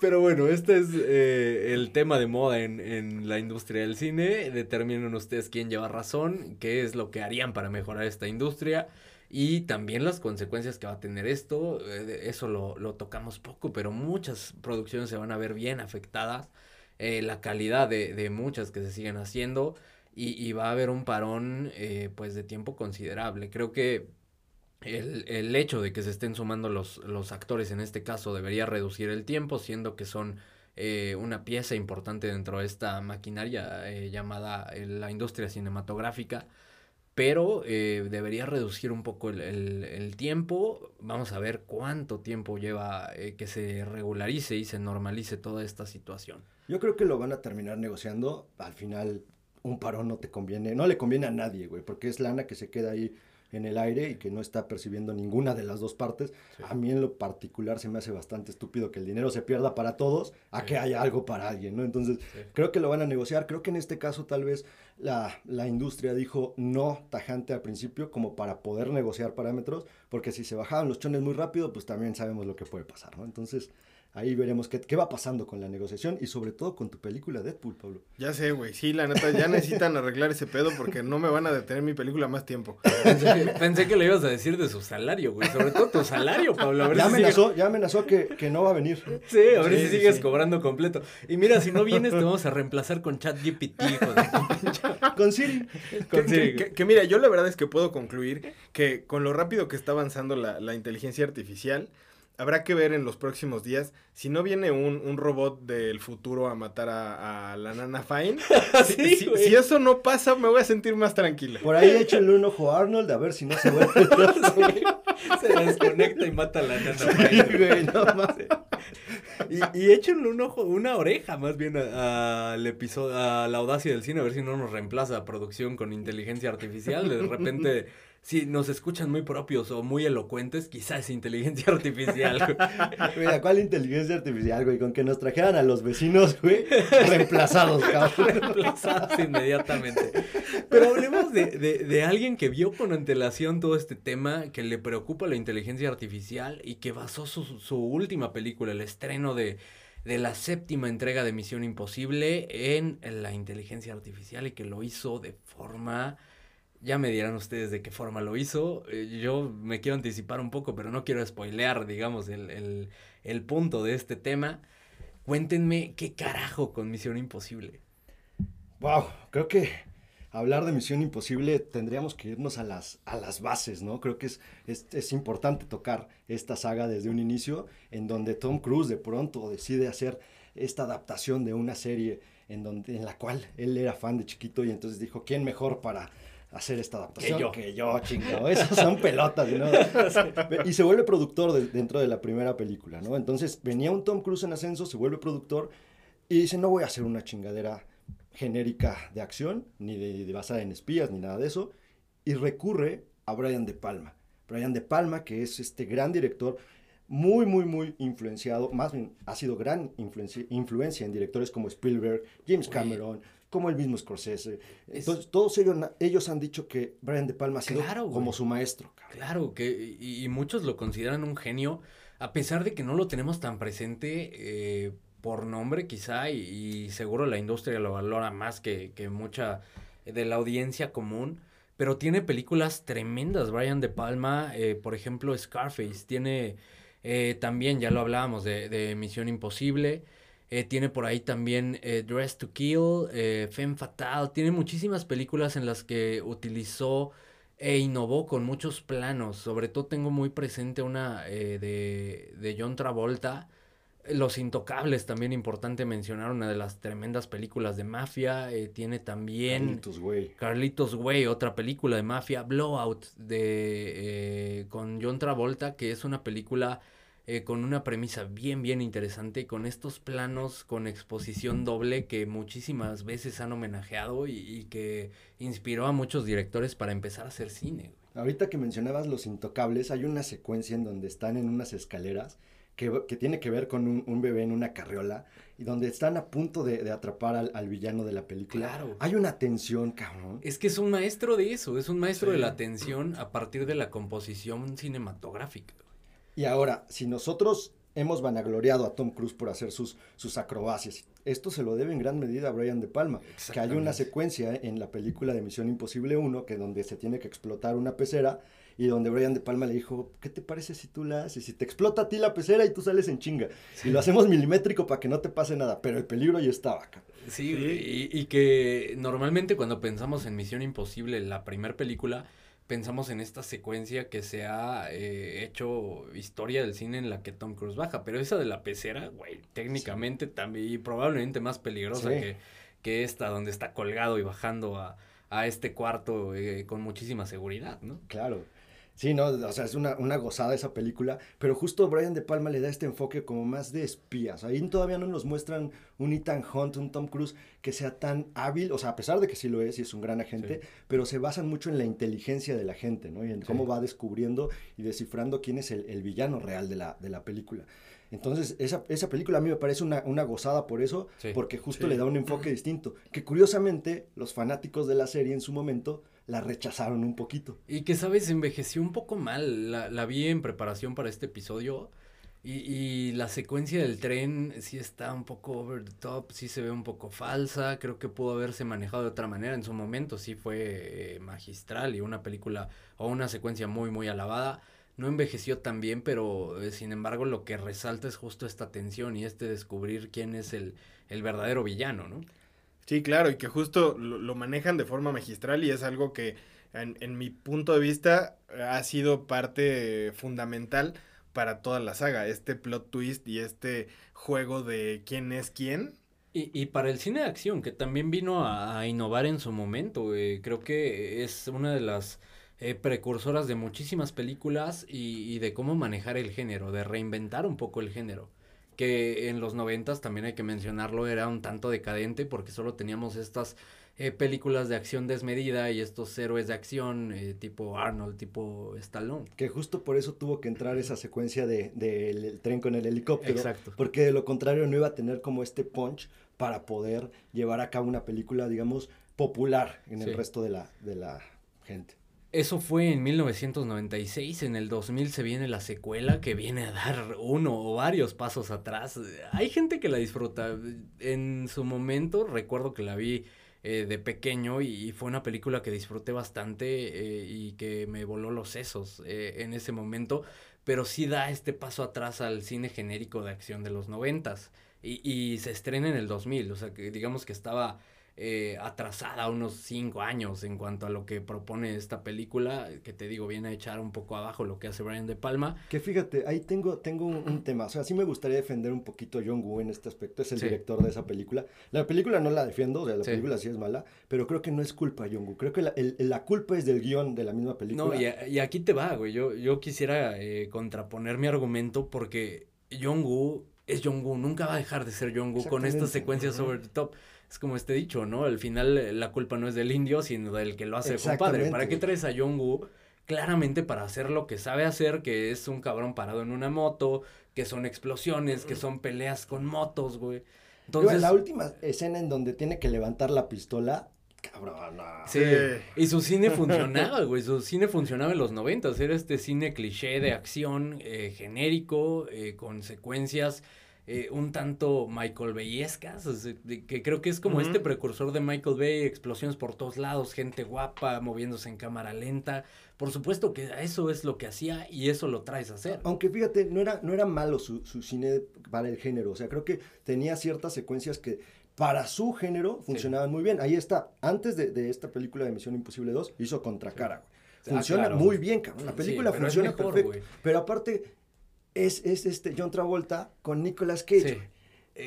Pero bueno, este es eh, el tema de moda en, en, la industria del cine. Determinen ustedes quién lleva razón, qué es lo que harían para mejorar esta industria y también las consecuencias que va a tener esto, eh, eso lo, lo, tocamos poco, pero muchas producciones se van a ver bien afectadas, eh, la calidad de, de, muchas que se siguen haciendo y, y va a haber un parón eh, pues de tiempo considerable. Creo que el, el, hecho de que se estén sumando los, los actores en este caso debería reducir el tiempo, siendo que son una pieza importante dentro de esta maquinaria llamada la industria cinematográfica pero eh, debería reducir un poco el, el, tiempo. Vamos a ver cuánto tiempo lleva eh, que se regularice y se normalice toda esta situación. Yo creo que lo van a terminar negociando. Al final, un parón no te conviene, no le conviene a nadie, güey, porque es lana que se queda ahí en el aire y que no está percibiendo ninguna de las dos partes. A mí en lo particular se me hace bastante estúpido que el dinero se pierda para todos a que haya algo para alguien, ¿no? Entonces, creo que lo van a negociar. Creo que en este caso tal vez la, la industria dijo no tajante al principio como para poder negociar parámetros, porque si se bajaban los chones muy rápido, pues también sabemos lo que puede pasar, ¿no? Entonces, ahí veremos qué, qué, va pasando con la negociación y sobre todo con tu película Deadpool, Pablo. Ya sé, güey. Sí, la neta, ya necesitan arreglar ese pedo porque no me van a detener mi película más tiempo. Pensé, que le ibas a decir de su salario, güey. Sobre todo tu salario, Pablo. A ver ya, amenazó, ya amenazó que, que, no va a venir. Sí, a ver si sigues cobrando completo. Y mira, si no vienes, te vamos a reemplazar con ChatGPT, hijo Con Siri. Con Siri. Que, mira, yo la verdad es que puedo concluir que con lo rápido que está avanzando la, la inteligencia artificial, habrá que ver en los próximos días si no viene un, un robot del futuro a matar a, a la nana Fine. si, si, eso no pasa, me voy a sentir más tranquila. Por ahí échenle un ojo a Arnold a ver si no se vuelve. se desconecta y mata a la nana Fine. y, y échenle un ojo, una oreja más bien al episodio, a la audacia del cine, a ver si no nos reemplaza la producción con inteligencia artificial. De repente si nos escuchan muy propios o muy elocuentes, quizás es inteligencia artificial. Mira, ¿cuál inteligencia artificial, güey? Con que nos trajeran a los vecinos, güey, reemplazados, cabrón. reemplazados inmediatamente. Pero hablemos de, de, de, alguien que vio con antelación todo este tema, que le preocupa la inteligencia artificial y que basó su, su última película, el estreno de de la séptima entrega de Misión Imposible en la inteligencia artificial y que lo hizo de forma ya me dirán ustedes de qué forma lo hizo. Eh, yo me quiero anticipar un poco, pero no quiero spoilear, digamos, el, el, el punto de este tema. Cuéntenme qué carajo con Misión Imposible. Wow, creo que hablar de Misión Imposible tendríamos que irnos a las, a las bases, ¿no? Creo que es, es, es, importante tocar esta saga desde un inicio, en donde Tom Cruise de pronto decide hacer esta adaptación de una serie en, donde, en la cual él era fan de chiquito y entonces dijo, ¿quién mejor para hacer esta adaptación? Que yo. Que yo, chingado. Esas son pelotas, ¿no? y se vuelve productor de, dentro de la primera película, ¿no? Entonces venía un Tom Cruise en ascenso, se vuelve productor y dice, no voy a hacer una chingadera genérica de acción, ni de, de, basada en espías, ni nada de eso, y recurre a Brian De Palma. Brian De Palma, que es este gran director, muy, muy, muy influenciado, más bien ha sido gran influencia, influencia en directores como Spielberg, James Cameron, Uy. Como el mismo Scorsese. Entonces, es... todos ellos, ellos, han dicho que Brian De Palma ha sido claro, como su maestro. Cabrón. Claro, que, y, y, muchos lo consideran un genio, a pesar de que no lo tenemos tan presente. Eh, por nombre quizá y, y, seguro la industria lo valora más que, que, mucha de la audiencia común. Pero tiene películas tremendas, Brian De Palma, eh, por ejemplo Scarface, tiene eh, también, ya lo hablábamos, de, de Misión Imposible, eh, tiene por ahí también eh, Dress to Kill, Femme Fatal, tiene muchísimas películas en las que utilizó e innovó con muchos planos, sobre todo tengo muy presente una eh, de, de John Travolta, los Intocables, también importante mencionar, una de las tremendas películas de mafia. Eh, tiene también. Carlitos Way. Carlitos Way, otra película de mafia. Blowout, de, eh, con John Travolta, que es una película eh, con una premisa bien, bien interesante. Con estos planos con exposición doble que muchísimas veces han homenajeado y, y que inspiró a muchos directores para empezar a hacer cine. Ahorita que mencionabas Los Intocables, hay una secuencia en donde están en unas escaleras que, que, tiene que ver con un, un, bebé en una carriola y donde están a punto de, de atrapar al, al, villano de la película. Claro. Hay una tensión, cabrón. Es que es un maestro de eso, es un maestro sí. de la tensión a partir de la composición cinematográfica. Y ahora, si nosotros hemos vanagloriado a Tom Cruise por hacer sus, sus acrobacias, esto se lo debe en gran medida a Brian De Palma, que hay una secuencia en la película de Misión Imposible 1 que donde se tiene que explotar una pecera y donde Brian De Palma le dijo, ¿qué te parece si tú la haces? Si te explota a ti la pecera y tú sales en chinga. Sí. Y lo hacemos milimétrico para que no te pase nada, pero el peligro ya estaba acá. Sí, sí. Y, y, que normalmente cuando pensamos en Misión Imposible, la primera película, pensamos en esta secuencia que se ha eh, hecho historia del cine en la que Tom Cruise baja, pero esa de la pecera, güey, técnicamente sí. también y probablemente más peligrosa que, que esta, donde está colgado y bajando a, a este cuarto eh, con muchísima seguridad, ¿no? Claro. Sí, no, o sea, es una, una, gozada esa película, pero justo Brian De Palma le da este enfoque como más de espías. Ahí todavía no nos muestran un Ethan Hunt, un Tom Cruise que sea tan hábil, o sea, a pesar de que sí lo es y es un gran agente, sí. pero se basan mucho en la inteligencia de la gente, ¿no? Y en cómo sí. va descubriendo y descifrando quién es el, el, villano real de la, de la película. Entonces, esa, esa película a mí me parece una, una gozada por eso, sí. porque justo le da un enfoque distinto, que curiosamente los fanáticos de la serie en su momento la rechazaron un poquito. Y que, sabes, envejeció un poco mal. La, la vi en preparación para este episodio. Y, y, la secuencia del tren sí está un poco over the top, sí se ve un poco falsa. Creo que pudo haberse manejado de otra manera. En su momento sí fue eh, magistral y una película o una secuencia muy, muy alabada. No envejeció tan bien, pero eh, sin embargo lo que resalta es justo esta tensión y este descubrir quién es el, el verdadero villano, ¿no? Sí, claro, y que justo lo, lo, manejan de forma magistral y es algo que en, en, mi punto de vista ha sido parte fundamental para toda la saga, este plot twist y este juego de quién es quién. Y, y para el cine de acción, que también vino a, innovar en su momento, eh, creo que es una de las eh, precursoras de muchísimas películas y, y de cómo manejar el género, de reinventar un poco el género que en los noventas también hay que mencionarlo era un tanto decadente porque solo teníamos estas eh, películas de acción desmedida y estos héroes de acción eh, tipo Arnold, tipo Stallone. Que justo por eso tuvo que entrar esa secuencia de, de, de tren con el helicóptero. Exacto. Porque de lo contrario no iba a tener como este punch para poder llevar a cabo una película, digamos, popular en sí. el resto de la, de la gente. Eso fue en 1996, en el 2000 se viene la secuela que viene a dar uno o varios pasos atrás. Hay gente que la disfruta. En su momento recuerdo que la vi eh, de pequeño y, fue una película que disfruté bastante eh, y que me voló los sesos eh, en ese momento, pero sí da este paso atrás al cine genérico de acción de los noventas y, y se estrena en el 2000, o sea que digamos que estaba eh, atrasada unos cinco años en cuanto a lo que propone esta película, que te digo, viene a echar un poco abajo lo que hace Brian De Palma. Que fíjate, ahí tengo, tengo un, tema, o sea, sí me gustaría defender un poquito a John Woo en este aspecto, es el director de esa película. La película no la defiendo, o sea, la película sí es mala, pero creo que no es culpa de John Woo, creo que la, la culpa es del guion de la misma película. No, y, aquí te va, güey, yo, yo quisiera eh, contraponer mi argumento porque John Woo es John Woo, nunca va a dejar de ser John Woo con estas secuencias over the top es como este dicho, ¿no? Al final eh, la culpa no es del indio, sino del que lo hace compadre. ¿Para qué traes a Jong-Woo? Claramente para hacer lo que sabe hacer, que es un cabrón parado en una moto, que son explosiones, que son peleas con motos, güey. Entonces, la última escena en donde tiene que levantar la pistola, cabrón. Sí, y su cine funcionaba, güey. Su cine funcionaba en los noventas. Era este cine cliché de acción eh, genérico, eh, con secuencias eh, un tanto Michael Bayescas, que creo que es como este precursor de Michael Bay, explosiones por todos lados, gente guapa moviéndose en cámara lenta. Por supuesto que eso es lo que hacía y eso lo traes a hacer. Aunque fíjate, no era, no era malo su, cine para el género, o sea, creo que tenía ciertas secuencias que para su género funcionaban muy bien. Ahí está, antes de, esta película de Misión Imposible 2, hizo Contracara, ah, Funciona muy bien, cabrón. La película funciona perfecto. Pero aparte, es, es este John Travolta con Nicolas Cage.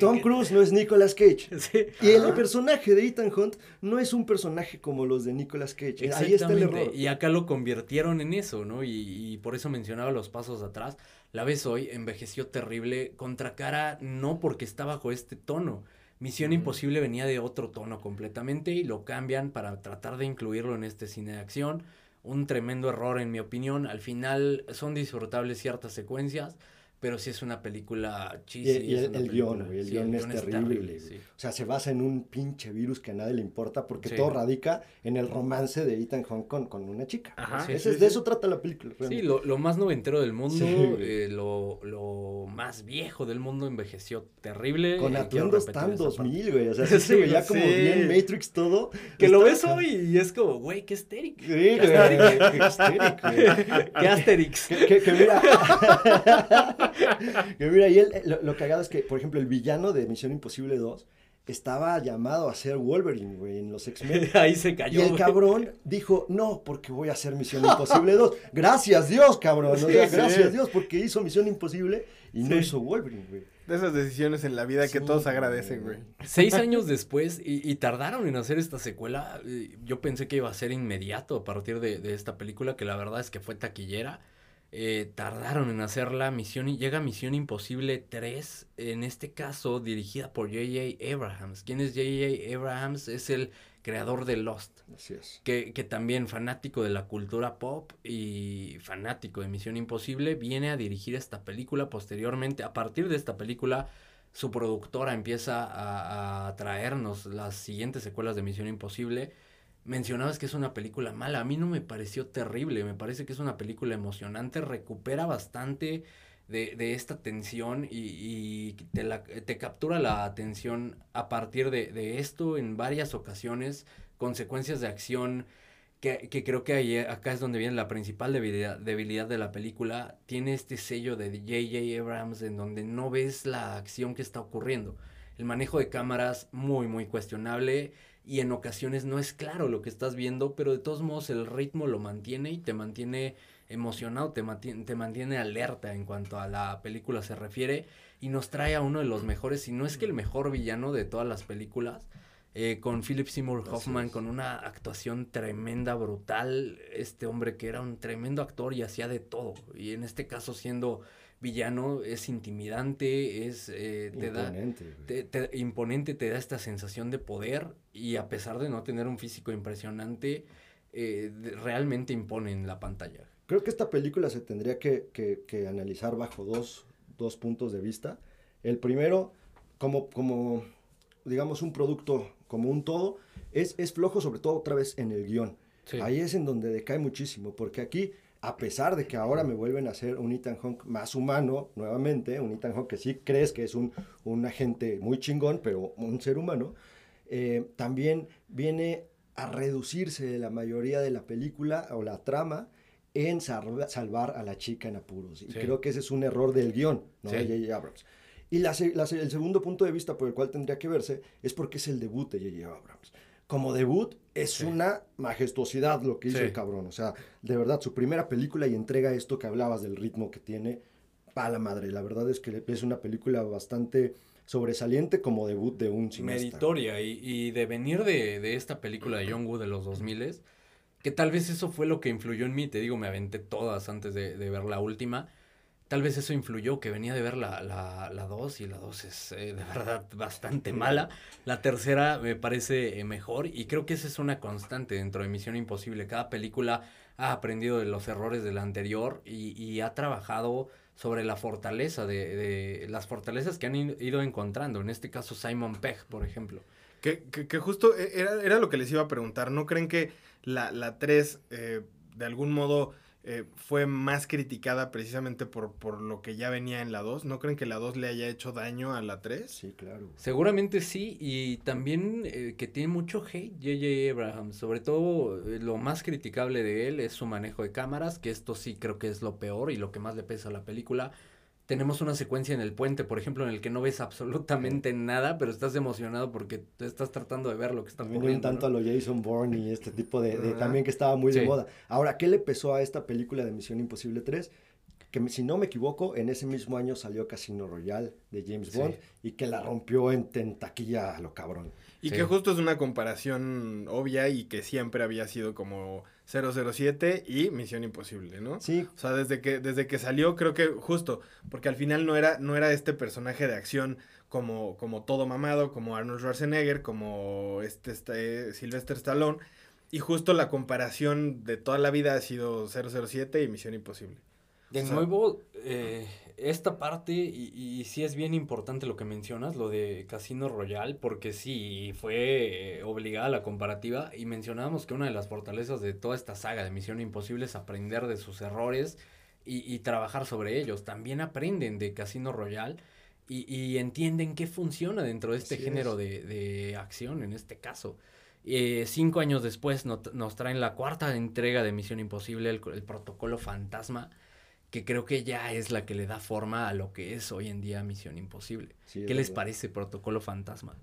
Tom Cruise no es Nicolas Cage. Y el personaje de Ethan Hunt no es un personaje como los de Nicolas Cage. Ahí está el error. Y acá lo convirtieron en eso, ¿no? Y, por eso mencionaba los pasos atrás. La ves hoy, envejeció terrible. Contra cara, no porque está bajo este tono. Misión Imposible venía de otro tono completamente y lo cambian para tratar de incluirlo en este cine de acción un tremendo error en mi opinión. Al final son disfrutables ciertas secuencias, pero sí es una película chis. Y, el, guion, el guion es, terrible. O sea, se basa en un pinche virus que a nadie le importa porque todo radica en el romance de Ethan Hunt con, con una chica. Ajá. de eso trata la película. Sí, lo, más noventero del mundo, eh, lo, lo, más viejo del mundo envejeció terrible. Con atuendos tan 2000, güey. O sea, se veía como bien Matrix todo. Que lo ves hoy y es como, güey, qué estérico. Sí, qué estérico. Qué Asterix. que mira... que mira, y él, lo, lo, cagado es que, por ejemplo, el villano de Misión Imposible 2 estaba llamado a ser Wolverine, güey, en los X-Men. Ahí se cayó. Y el cabrón dijo, no, porque voy a hacer Misión Imposible 2. Gracias Dios, cabrón. gracias Dios, porque hizo Misión Imposible y no hizo Wolverine, güey. De esas decisiones en la vida que todos agradecen, güey. Seis años después, y, tardaron en hacer esta secuela. Yo pensé que iba a ser inmediato a partir de, de esta película, que la verdad es que fue taquillera. Eh, tardaron en hacerla. Misión, llega Misión Imposible 3, en este caso dirigida por J.J. Abrahams. ¿Quién es J.J. Abrahams? Es el creador de Lost. Así es. Que, que, también fanático de la cultura pop y fanático de Misión Imposible, viene a dirigir esta película. Posteriormente, a partir de esta película, su productora empieza a, a traernos las siguientes secuelas de Misión Imposible mencionabas que es una película mala. A mí no me pareció terrible, me parece que es una película emocionante, recupera bastante de, esta tensión y, te, la, te, captura la atención a partir de, esto en varias ocasiones, consecuencias de acción. Que, creo que ahí, acá es donde viene la principal debilidad, debilidad de la película. Tiene este sello de J.J. Abrams en donde no ves la acción que está ocurriendo. El manejo de cámaras muy, muy cuestionable y en ocasiones no es claro lo que estás viendo, pero de todos modos el ritmo lo mantiene y te mantiene emocionado, te mantiene, te mantiene alerta en cuanto a la película se refiere y nos trae a uno de los mejores, si no es que el mejor villano de todas las películas, eh, con Philip Seymour Hoffman, con una actuación tremenda, brutal, este hombre que era un tremendo actor y hacía de todo, y en este caso siendo villano es intimidante, es eh, te imponente, da te, imponente, te da esta sensación de poder y a pesar de no tener un físico impresionante, eh, realmente impone en la pantalla. Creo que esta película se tendría que, que, analizar bajo dos, dos, puntos de vista. El primero, como, como digamos un producto como un todo, es, es flojo sobre todo otra vez en el guion. Ahí es en donde decae muchísimo, porque aquí a pesar de que ahora me vuelven a hacer un Ethan Hawke más humano nuevamente, un Ethan Hawke que sí crees que es un, un agente muy chingón, pero un ser humano, eh, también viene a reducirse la mayoría de la película o la trama en salvar a la chica en apuros. Y creo que ese es un error del guion, ¿no? De J.J. Abrams. Y la, el segundo punto de vista por el cual tendría que verse es porque es el debut de J.J. Abrams. Como debut es una majestuosidad lo que hizo el cabrón. O sea, de verdad, su primera película y entrega esto que hablabas del ritmo que tiene, pa' la madre. La verdad es que es una película bastante sobresaliente como debut de un cineasta. Meritoria y, y de venir de, de, esta película de John Woo de los 2000 que tal vez eso fue lo que influyó en mí, te digo, me aventé todas antes de, de ver la última, tal vez eso influyó, que venía de ver la 2 la, la dos, y la 2 es eh, de verdad bastante mala, la tercera me parece eh, mejor y creo que esa es una constante dentro de Misión Imposible, cada película ha aprendido de los errores de la anterior y, y ha trabajado sobre la fortaleza de, de, las fortalezas que han ido encontrando, en este caso Simon Pegg, por ejemplo. Que, que, justo e, era, era, lo que les iba a preguntar, ¿no creen que la, la 3 eh, de algún modo eh, fue más criticada precisamente por, por lo que ya venía en la 2. ¿No creen que la 2 le haya hecho daño a la 3? Sí, claro. Seguramente sí, y también eh, que tiene mucho hate J.J. Abraham. Sobre todo, lo más criticable de él es su manejo de cámaras, que esto sí creo que es lo peor y lo que más le pesa a la película tenemos una secuencia en el puente, por ejemplo, en el que no ves absolutamente nada, pero estás emocionado porque estás tratando de ver lo que está ocurriendo. un tanto a lo Jason Bourne y este tipo de, también que estaba muy de moda. Ahora, ¿qué le pesó a esta película de Misión Imposible 3? Que si no me equivoco, en ese mismo año salió Casino Royale de James Bond y que la rompió en, tentaquilla a lo cabrón. Y que justo es una comparación obvia y que siempre había sido como 007 y Misión Imposible, ¿no? Sí. O sea, desde que, desde que salió, creo que justo, porque al final no era, no era este personaje de acción como, como todo mamado, como Arnold Schwarzenegger, como este, este Sylvester Stallone. Y justo la comparación de toda la vida ha sido 007 y Misión Imposible. De nuevo, eh, esta parte, y, y, sí es bien importante lo que mencionas, lo de Casino Royale, porque sí fue obligada la comparativa, y mencionábamos que una de las fortalezas de toda esta saga de Misión Imposible es aprender de sus errores y, y trabajar sobre ellos. También aprenden de Casino Royale y, y entienden qué funciona dentro de este género de, de, acción, en este caso. Eh, cinco años después nos traen la cuarta entrega de Misión Imposible, el, el protocolo fantasma que creo que ya es la que le da forma a lo que es hoy en día Misión Imposible. ¿Qué les parece Protocolo Fantasma?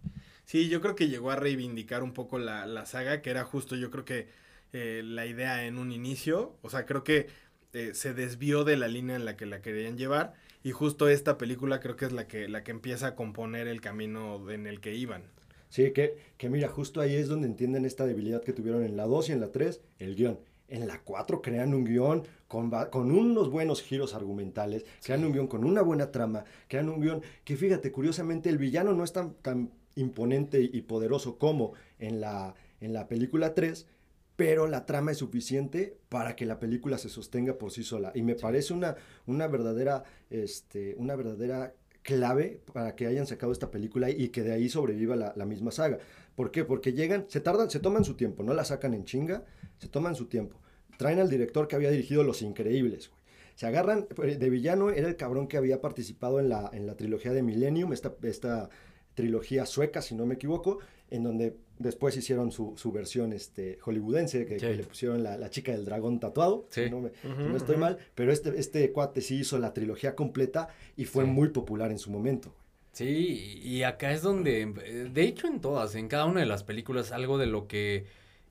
Sí, yo creo que llegó a reivindicar un poco la, la saga, que era justo yo creo que eh, la idea en un inicio, o sea, creo que eh, se desvió de la línea en la que la querían llevar y justo esta película creo que es la que, la que empieza a componer el camino en el que iban. Sí, que, que mira, justo ahí es donde entienden esta debilidad que tuvieron en la 2 y en la 3, el guion. En la 4 crean un guion con, con unos buenos giros argumentales, crean un guion con una buena trama, crean un guion que fíjate, curiosamente el villano no es tan, tan imponente y poderoso como en la, en la película 3, pero la trama es suficiente para que la película se sostenga por sí sola. Y me parece una, una, verdadera, este, una verdadera clave para que hayan sacado esta película y que de ahí sobreviva la, la, misma saga. ¿Por qué? Porque llegan, se tardan, se toman su tiempo, no la sacan en chinga, se toman su tiempo. Traen al director que había dirigido Los Increíbles, güey. Se agarran, eh, de villano era el cabrón que había participado en la, en la trilogía de Millennium, esta, esta trilogía sueca, si no me equivoco, en donde después hicieron su, su versión este, hollywoodense, que, le pusieron la, la, chica del dragón tatuado, si, no, no, estoy mal, pero este, este cuate sí hizo la trilogía completa y fue muy popular en su momento. Sí, y acá es donde, de hecho en todas, en cada una de las películas, algo de lo que,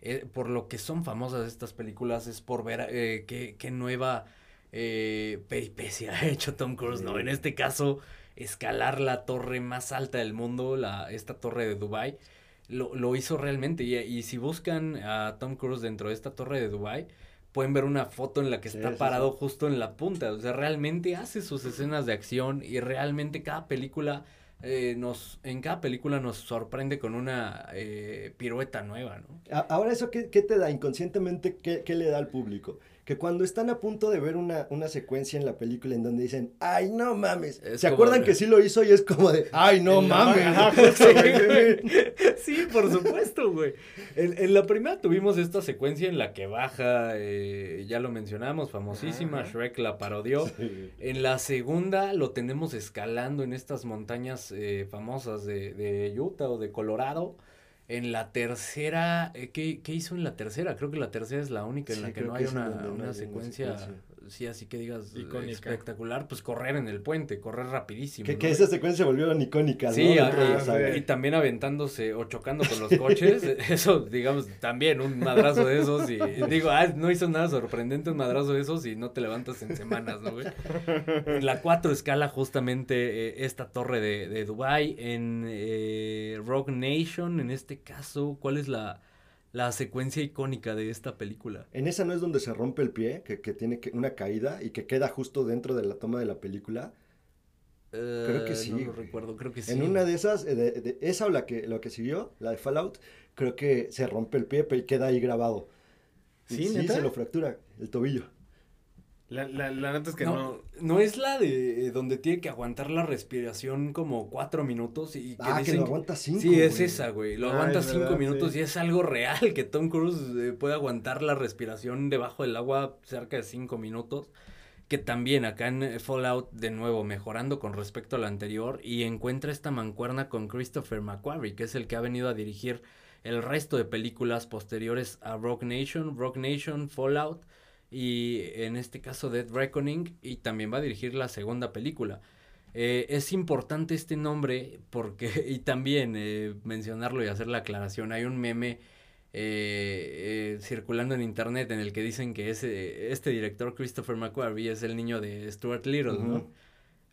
eh, por lo que son famosas estas películas es por ver eh, qué, qué, nueva eh, peripecia ha hecho Tom Cruise, ¿no? En este caso, escalar la torre más alta del mundo, la, esta torre de Dubai, lo, lo hizo realmente. Y, y, si buscan a Tom Cruise dentro de esta torre de Dubai, pueden ver una foto en la que está parado justo en la punta. O sea, realmente hace sus escenas de acción y realmente cada película eh, nos, en cada película nos sorprende con una eh, pirueta nueva, ¿no? Ahora, ¿eso qué, qué te da inconscientemente? ¿qué, ¿Qué, le da al público? Que cuando están a punto de ver una, una secuencia en la película en donde dicen, ¡ay, no mames! ¿Se acuerdan que sí lo hizo y es como de, ¡ay, no mames! sí, por supuesto, güey. En, en, la primera tuvimos esta secuencia en la que baja, eh, ya lo mencionamos, famosísima, Shrek la parodió. Sí. En la segunda lo tenemos escalando en estas montañas eh, famosas de, de Utah o de Colorado. En la tercera, eh, ¿qué, ¿qué, hizo en la tercera? Creo que la tercera es la única en sí, la que no hay una, una, una, secuencia sí, así que digas Icónica. espectacular, pues correr en el puente, correr rapidísimo. Que, ¿no? que esas secuencias se volvieron icónicas, Sí, ¿no? ajá, sí. y también aventándose o chocando con los coches, eso, digamos, también un madrazo de esos y digo, ah, no hizo nada sorprendente un madrazo de esos y no te levantas en semanas, ¿no, güey? En la 4 escala justamente eh, esta torre de, de Dubai en eh, Rogue Nation, en este caso, ¿cuál es la, la secuencia icónica de esta película? En esa no es donde se rompe el pie, que, que tiene que- una caída y que queda justo dentro de la toma de la película. Creo que sí, No lo recuerdo, creo que sí. En una de esas, eh, de, de- esa o la que, la que siguió, la de Fallout, creo que se rompe el pie pero queda ahí grabado. Y ¿Sí, sí, se lo fractura el tobillo. La, la, la neta es que no, no. no es la de eh, donde tiene que aguantar la respiración como cuatro minutos y que ah, que lo aguanta cinco. Sí, es esa, güey. Lo Ah, aguanta cinco verdad, minutos sí. y es algo real que Tom Cruise eh, puede aguantar la respiración debajo del agua cerca de cinco minutos. Que también acá en eh, Fallout, de nuevo, mejorando con respecto al anterior, y encuentra esta mancuerna con Christopher McQuarrie, que es el que ha venido a dirigir el resto de películas posteriores a Rogue Nation, Rogue Nation, Fallout, y en este caso Dead Reckoning, y también va a dirigir la segunda película. Eh, es importante este nombre porque, y también eh, mencionarlo y hacer la aclaración, hay un meme eh, eh, circulando en internet en el que dicen que ese, este director Christopher McQuarrie es el niño de Stuart Little, ¿no?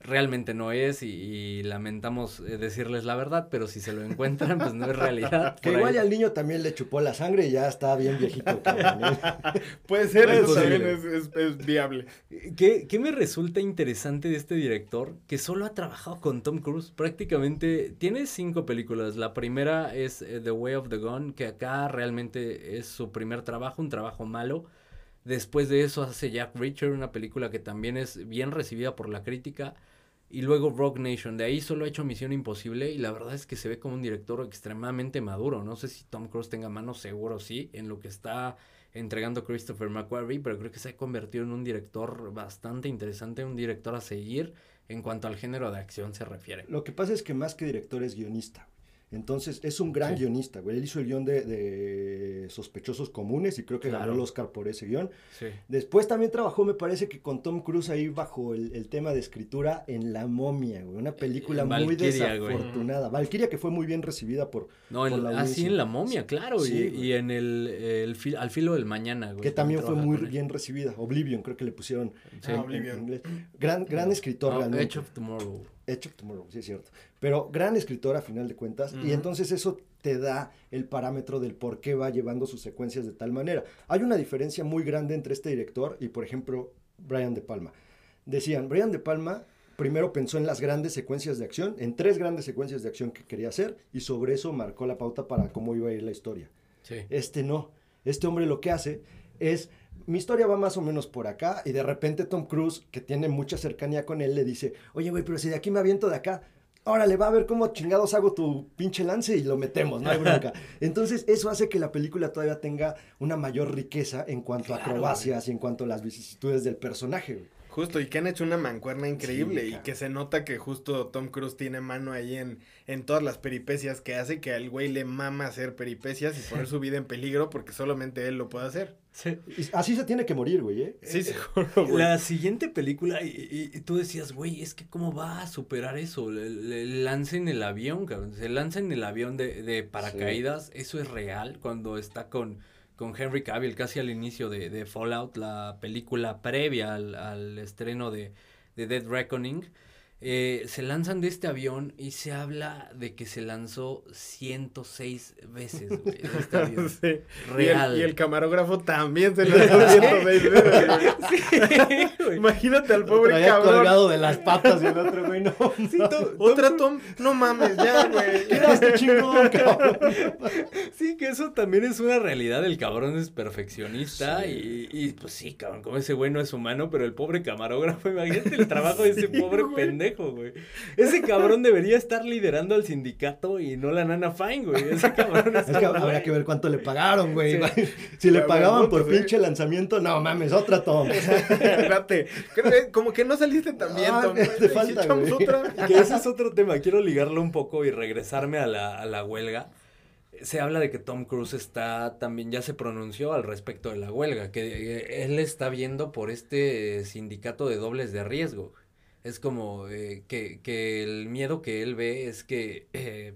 Realmente no es y, y lamentamos eh, decirles la verdad, pero si se lo encuentran, pues no es realidad. Que igual ahí- al niño también le chupó la sangre y ya está bien viejito. cabrón, ¿eh? Puede ser, Es eso también es, es- es viable. ¿Qué, qué me resulta interesante de este director? Que solo ha trabajado con Tom Cruise. Prácticamente tiene cinco películas. La primera es eh, The Way of the Gun, que acá realmente es su primer trabajo, un trabajo malo. Después de eso hace Jack Reacher, una película que también es bien recibida por la crítica. Y luego Rogue Nation. De ahí solo ha hecho Misión Imposible. Y la verdad es que se ve como un director extremadamente maduro. No sé si Tom Cruise tenga mano, seguro sí, en lo que está entregando Christopher McQuarrie, pero creo que se ha convertido en un director bastante interesante, un director a seguir en cuanto al género de acción se refiere. Lo que pasa es que más que director es guionista. Entonces es un gran Sí. guionista, güey. Él hizo el guion de, de Sospechosos Comunes y creo que ganó el Oscar por ese guion. Sí. Después también trabajó, me parece que con Tom Cruise ahí bajo el, el tema de escritura en La Momia, güey. Una película muy Valkyria, güey. desafortunada. Valkyria que fue muy bien recibida por... No, en, la así audiencia. en La Momia, claro, Sí, y, en el, el fil- Al filo del mañana, güey. que también fue muy bien recibida. Oblivion, creo que le pusieron Sí. Ah, en- Oblivion. en inglés. Gran, gran escritor No, realmente. Edge of Tomorrow. Edge of Tomorrow, sí es cierto. Pero gran escritor a final de cuentas. Y entonces eso te da el parámetro del por qué va llevando sus secuencias de tal manera. Hay una diferencia muy grande entre este director y, por ejemplo, Brian De Palma. Decían, Brian De Palma primero pensó en las grandes secuencias de acción, en tres grandes secuencias de acción que quería hacer, y sobre eso marcó la pauta para cómo iba a ir la historia. Sí. Este no. Este hombre lo que hace es, mi historia va más o menos por acá y de repente Tom Cruise, que tiene mucha cercanía con él, le dice, oye, güey, pero si de aquí me aviento de acá, órale, va a ver cómo chingados hago tu pinche lance y lo metemos, no hay bronca. Entonces eso hace que la película todavía tenga una mayor riqueza en cuanto a acrobacias y en cuanto a las vicisitudes del personaje. güey. Justo, y que han hecho una mancuerna increíble Sí, y que se nota que justo Tom Cruise tiene mano ahí en, en todas las peripecias que hace, que al güey le mama hacer peripecias y poner su vida en peligro porque solamente él lo puede hacer. Sí. Así se tiene que morir, güey, ¿eh? Sí, seguro, güey. La siguiente película, y, y- y tú decías, güey, es que cómo va a superar eso. Le, le lanza en el avión, cabrón. Se lanza en el avión de, de paracaídas. Eso es real cuando está con, con Henry Cavill casi al inicio de, de Fallout, la película previa al, al estreno de, de Dead Reckoning. Eh, se lanzan de este avión y se habla de que se lanzó 106 veces, güey, de este avión. Sí. Y el- Real. Y el, camarógrafo también se veces. Sí, güey. Imagínate al pobre traía cabrón. colgado de las patas y el otro, güey, no. Sí, to- Otra Tom, no mames, ya, güey. Quedaste chingón, cabrón. Sí, que eso también es una realidad. El cabrón es perfeccionista Sí. y, y, pues sí, cabrón, como ese güey no es humano, pero el pobre camarógrafo, imagínate el trabajo de ese pobre güey. pendejo, güey. Ese cabrón debería estar liderando al sindicato y no la nana Fine, güey. Ese cabrón Es que habrá que ver cuánto le pagaron, güey. Sí. Si le pagaban por sí. pinche lanzamiento, no mames, otra Tom. Espérate, que como que no saliste tan bien, Ah, Tom. te ¿Sí falta, echamos güey. otra? Que ese es otro tema. Quiero ligarlo un poco y regresarme a la, a la huelga. se habla de que Tom Cruise está también ya se pronunció al respecto de la huelga, que eh, él está viendo por este sindicato de dobles de riesgo. Es como eh, que, que, el miedo que él ve es que, eh,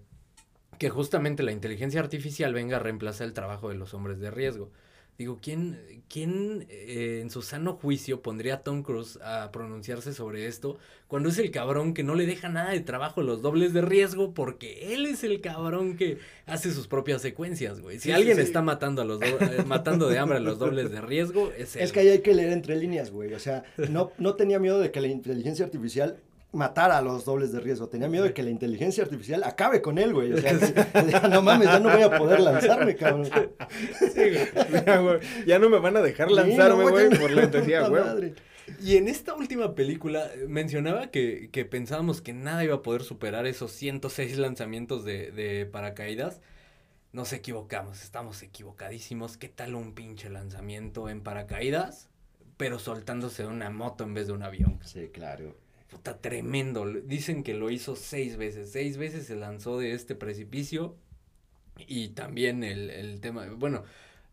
que justamente la inteligencia artificial venga a reemplazar el trabajo de los hombres de riesgo. Digo, ¿quién, quién eh, en su sano juicio pondría a Tom Cruise a pronunciarse sobre esto cuando es el cabrón que no le deja nada de trabajo los dobles de riesgo porque él es el cabrón que hace sus propias secuencias, güey? Si Sí, alguien sí. está matando a los do- eh, matando de hambre a los dobles de riesgo, es él. Es que ahí hay que leer entre líneas, güey. O sea, no, no tenía miedo de que la inteligencia artificial matara a los dobles de riesgo. Tenía miedo de que la inteligencia artificial acabe con él, güey. O sea, diga, no mames, ya no voy a poder lanzarme, cabrón. Ya, güey, ya no me van a dejar Sí, lanzarme, no, güey, ya- por la intensidad, güey. madre. Y en esta última película eh, mencionaba que, que pensábamos que nada iba a poder superar esos 106 lanzamientos de, de paracaídas. Nos equivocamos, estamos equivocadísimos. ¿Qué tal un pinche lanzamiento en paracaídas? Pero soltándose de una moto en vez de un avión. Sí, claro. Puta, tremendo. Dicen que lo hizo seis veces. Seis veces se lanzó de este precipicio. Y también el, el tema, bueno,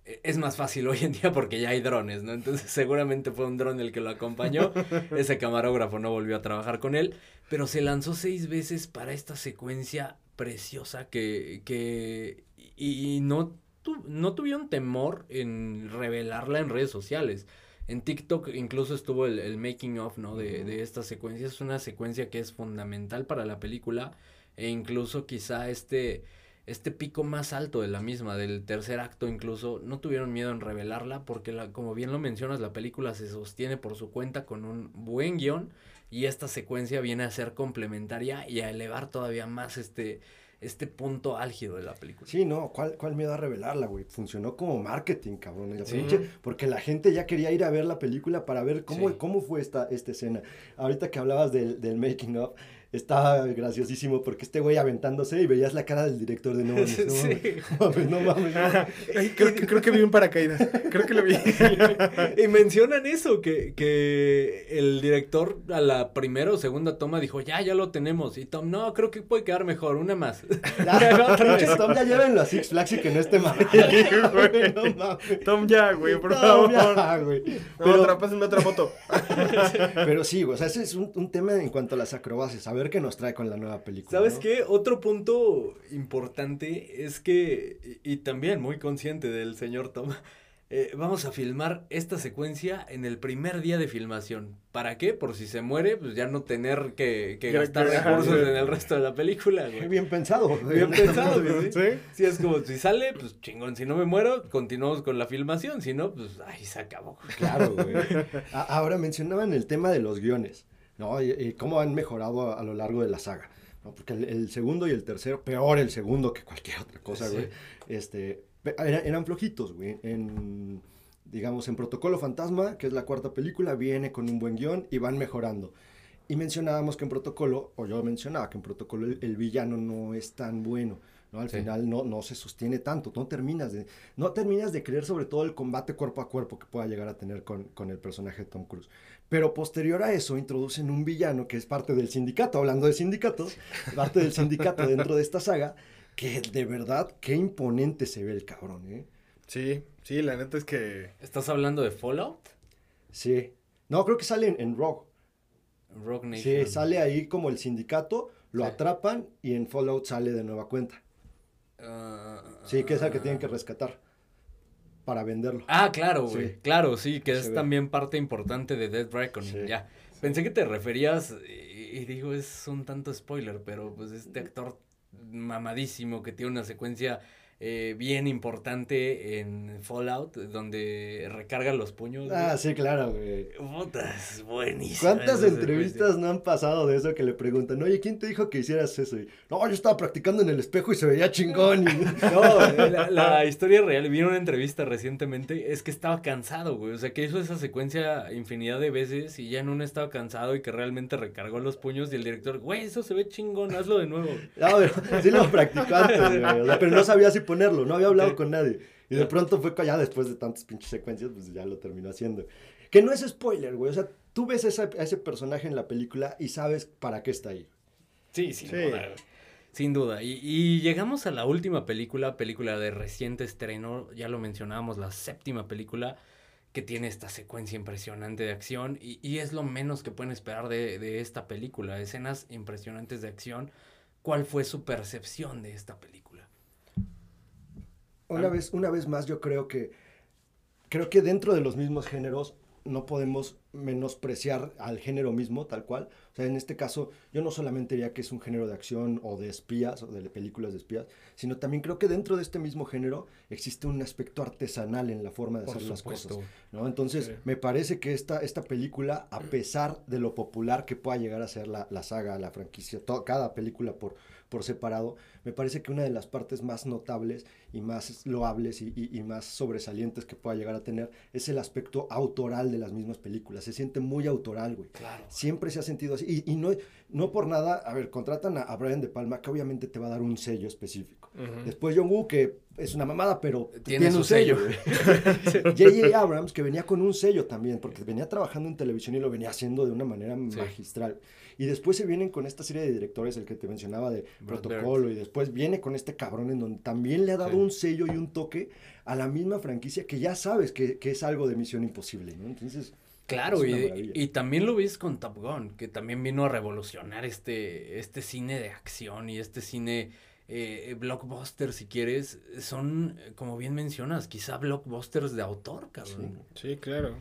e- es más fácil hoy en día porque ya hay drones, ¿no? Entonces seguramente fue un dron el que lo acompañó. Ese camarógrafo no volvió a trabajar con él. Pero se lanzó seis veces para esta secuencia preciosa que, que y, y no, tu- no tuvieron temor en revelarla en redes sociales. En TikTok incluso estuvo el, el making of, ¿no? De, de esta secuencia. Es una secuencia que es fundamental para la película. E incluso quizá este, este pico más alto de la misma, del tercer acto incluso, no tuvieron miedo en revelarla porque la, como bien lo mencionas, la película se sostiene por su cuenta con un buen guion y esta secuencia viene a ser complementaria y a elevar todavía más este, este punto álgido de la película. Sí, no, ¿cuál, cuál miedo a revelarla, güey? Funcionó como marketing, cabrón. la Sí. pinche- porque la gente ya quería ir a ver la película para ver cómo, Sí. cómo fue esta, esta escena. Ahorita que hablabas del, del making of, estaba graciosísimo porque este güey aventándose y veías la cara del director de no mames, no mames, Sí. no mames, no mames. Ay, creo, que, creo que vi un paracaídas. Creo que lo vi. Y mencionan eso, que, que el director a la primera o segunda toma dijo, ya, ya lo tenemos. Y Tom, no, creo que puede quedar mejor, una más. Ya, Tom, ya llévenlo a Six Flags y que no esté mal. no mames. Tom, ya, güey, por Tom, favor. ya, güey. No, Pero- otra, pásenme otra foto. Pero sí, o sea, ese es un, un tema en cuanto a las acrobacias, a ver qué nos trae con la nueva película. ¿Sabes ¿no? qué? Otro punto importante es que, y, y también muy consciente del señor Tom, eh, vamos a filmar esta secuencia en el primer día de filmación. ¿Para qué? Por si se muere, pues ya no tener que, que Ya, gastar recursos en el resto de la película, güey. Bien pensado. Bien pensado, güey. ¿Sí? Sí, es como, si sale, pues chingón. Si no me muero, continuamos con la filmación. Si no, pues, ay, se acabó. Claro, güey. Ahora mencionaban el tema de los guiones, ¿no? Y, y cómo han mejorado a, a lo largo de la saga. ¿no? Porque el, el segundo y el tercero, peor el segundo que cualquier otra cosa, Sí. güey. Este, eran flojitos, güey. En, digamos, en Protocolo Fantasma, que es la cuarta película, viene con un buen guion y van mejorando. Y mencionábamos que en Protocolo, o yo mencionaba que en Protocolo el, el villano no es tan bueno. ¿no? Al Sí. final no, no se sostiene tanto, no terminas, de, no terminas de creer sobre todo el combate cuerpo a cuerpo que pueda llegar a tener con, con el personaje de Tom Cruise. Pero posterior a eso introducen un villano que es parte del sindicato, hablando de sindicatos, parte del sindicato dentro de esta saga, que de verdad, qué imponente se ve el cabrón, ¿eh? Sí, sí, la neta es que. ¿Estás hablando de Fallout? Sí. No, creo que sale en, en Rogue. Rock Nation. Sí, sale ahí como el sindicato, lo Sí. atrapan y en Fallout sale de nueva cuenta. Ah, Sí, que es el que tienen que rescatar para venderlo. Ah, claro, güey. Sí. Claro, sí, que Se es ve. también parte importante de Dead Reckoning. Sí. Ya. Pensé que te referías, y, y digo, es un tanto spoiler, pero pues este actor mamadísimo que tiene una secuencia eh, bien importante en Fallout, donde recarga los puños. Ah, güey. sí, claro, güey. Puta, es buenísimo. ¿Cuántas entrevistas no han pasado de eso que le preguntan, oye, ¿quién te dijo que hicieras eso? Y, no, yo estaba practicando en el espejo y se veía chingón. Y, No, la, la historia real, vi una entrevista recientemente, es que estaba cansado, güey. O sea, que hizo esa secuencia infinidad de veces y ya en una estaba cansado y que realmente recargó los puños y el director, güey, eso se ve chingón, hazlo de nuevo. No, pero sí lo practicó antes, güey, o sea, pero no sabía si ponerlo, no había hablado Ok. con nadie. Y de pronto fue ya después de tantas pinches secuencias, pues ya lo terminó haciendo. Que no es spoiler, güey, o sea, tú ves esa- a ese personaje en la película y sabes para qué está ahí. Sí, sin Sí. duda. Sin duda. Y, y, llegamos a la última película, película de reciente estreno, ya lo mencionábamos, la séptima película, que tiene esta secuencia impresionante de acción y, y es lo menos que pueden esperar de, de, esta película, escenas impresionantes de acción. ¿Cuál fue su percepción de esta película? Una, ah. vez, una vez más, yo creo que, creo que dentro de los mismos géneros no podemos menospreciar al género mismo, tal cual. O sea, en este caso, yo no solamente diría que es un género de acción o de espías o de películas de espías, sino también creo que dentro de este mismo género existe un aspecto artesanal en la forma de hacer las cosas. ¿no? Entonces, me parece que esta, esta película, a pesar de lo popular que pueda llegar a ser la, la saga, la franquicia, cada película por, por separado, me parece que una de las partes más notables y más loables y, y, y, más sobresalientes que pueda llegar a tener es el aspecto autoral de las mismas películas. Se siente muy autoral, güey. Claro. Siempre se ha sentido así. Y, y no, no por nada, a ver, contratan a, a, Brian De Palma, que obviamente te va a dar un sello específico. Uh -huh. Después John Woo, que es una mamada, pero tiene, tiene un sello. J.J. Abrams, que venía con un sello también, porque venía trabajando en televisión y lo venía haciendo de una manera sí. magistral. Y después se vienen con esta serie de directores, el que te mencionaba de Brad Protocolo, Bird. y después viene con este cabrón en donde también le ha dado sí. un sello y un toque a la misma franquicia que ya sabes que, que es algo de Misión Imposible, ¿no? Entonces... Claro, y, y, también lo ves con Top Gun, que también vino a revolucionar este, este cine de acción y este cine eh, blockbuster, si quieres, son, como bien mencionas, quizá blockbusters de autor, cabrón. Sí, sí claro.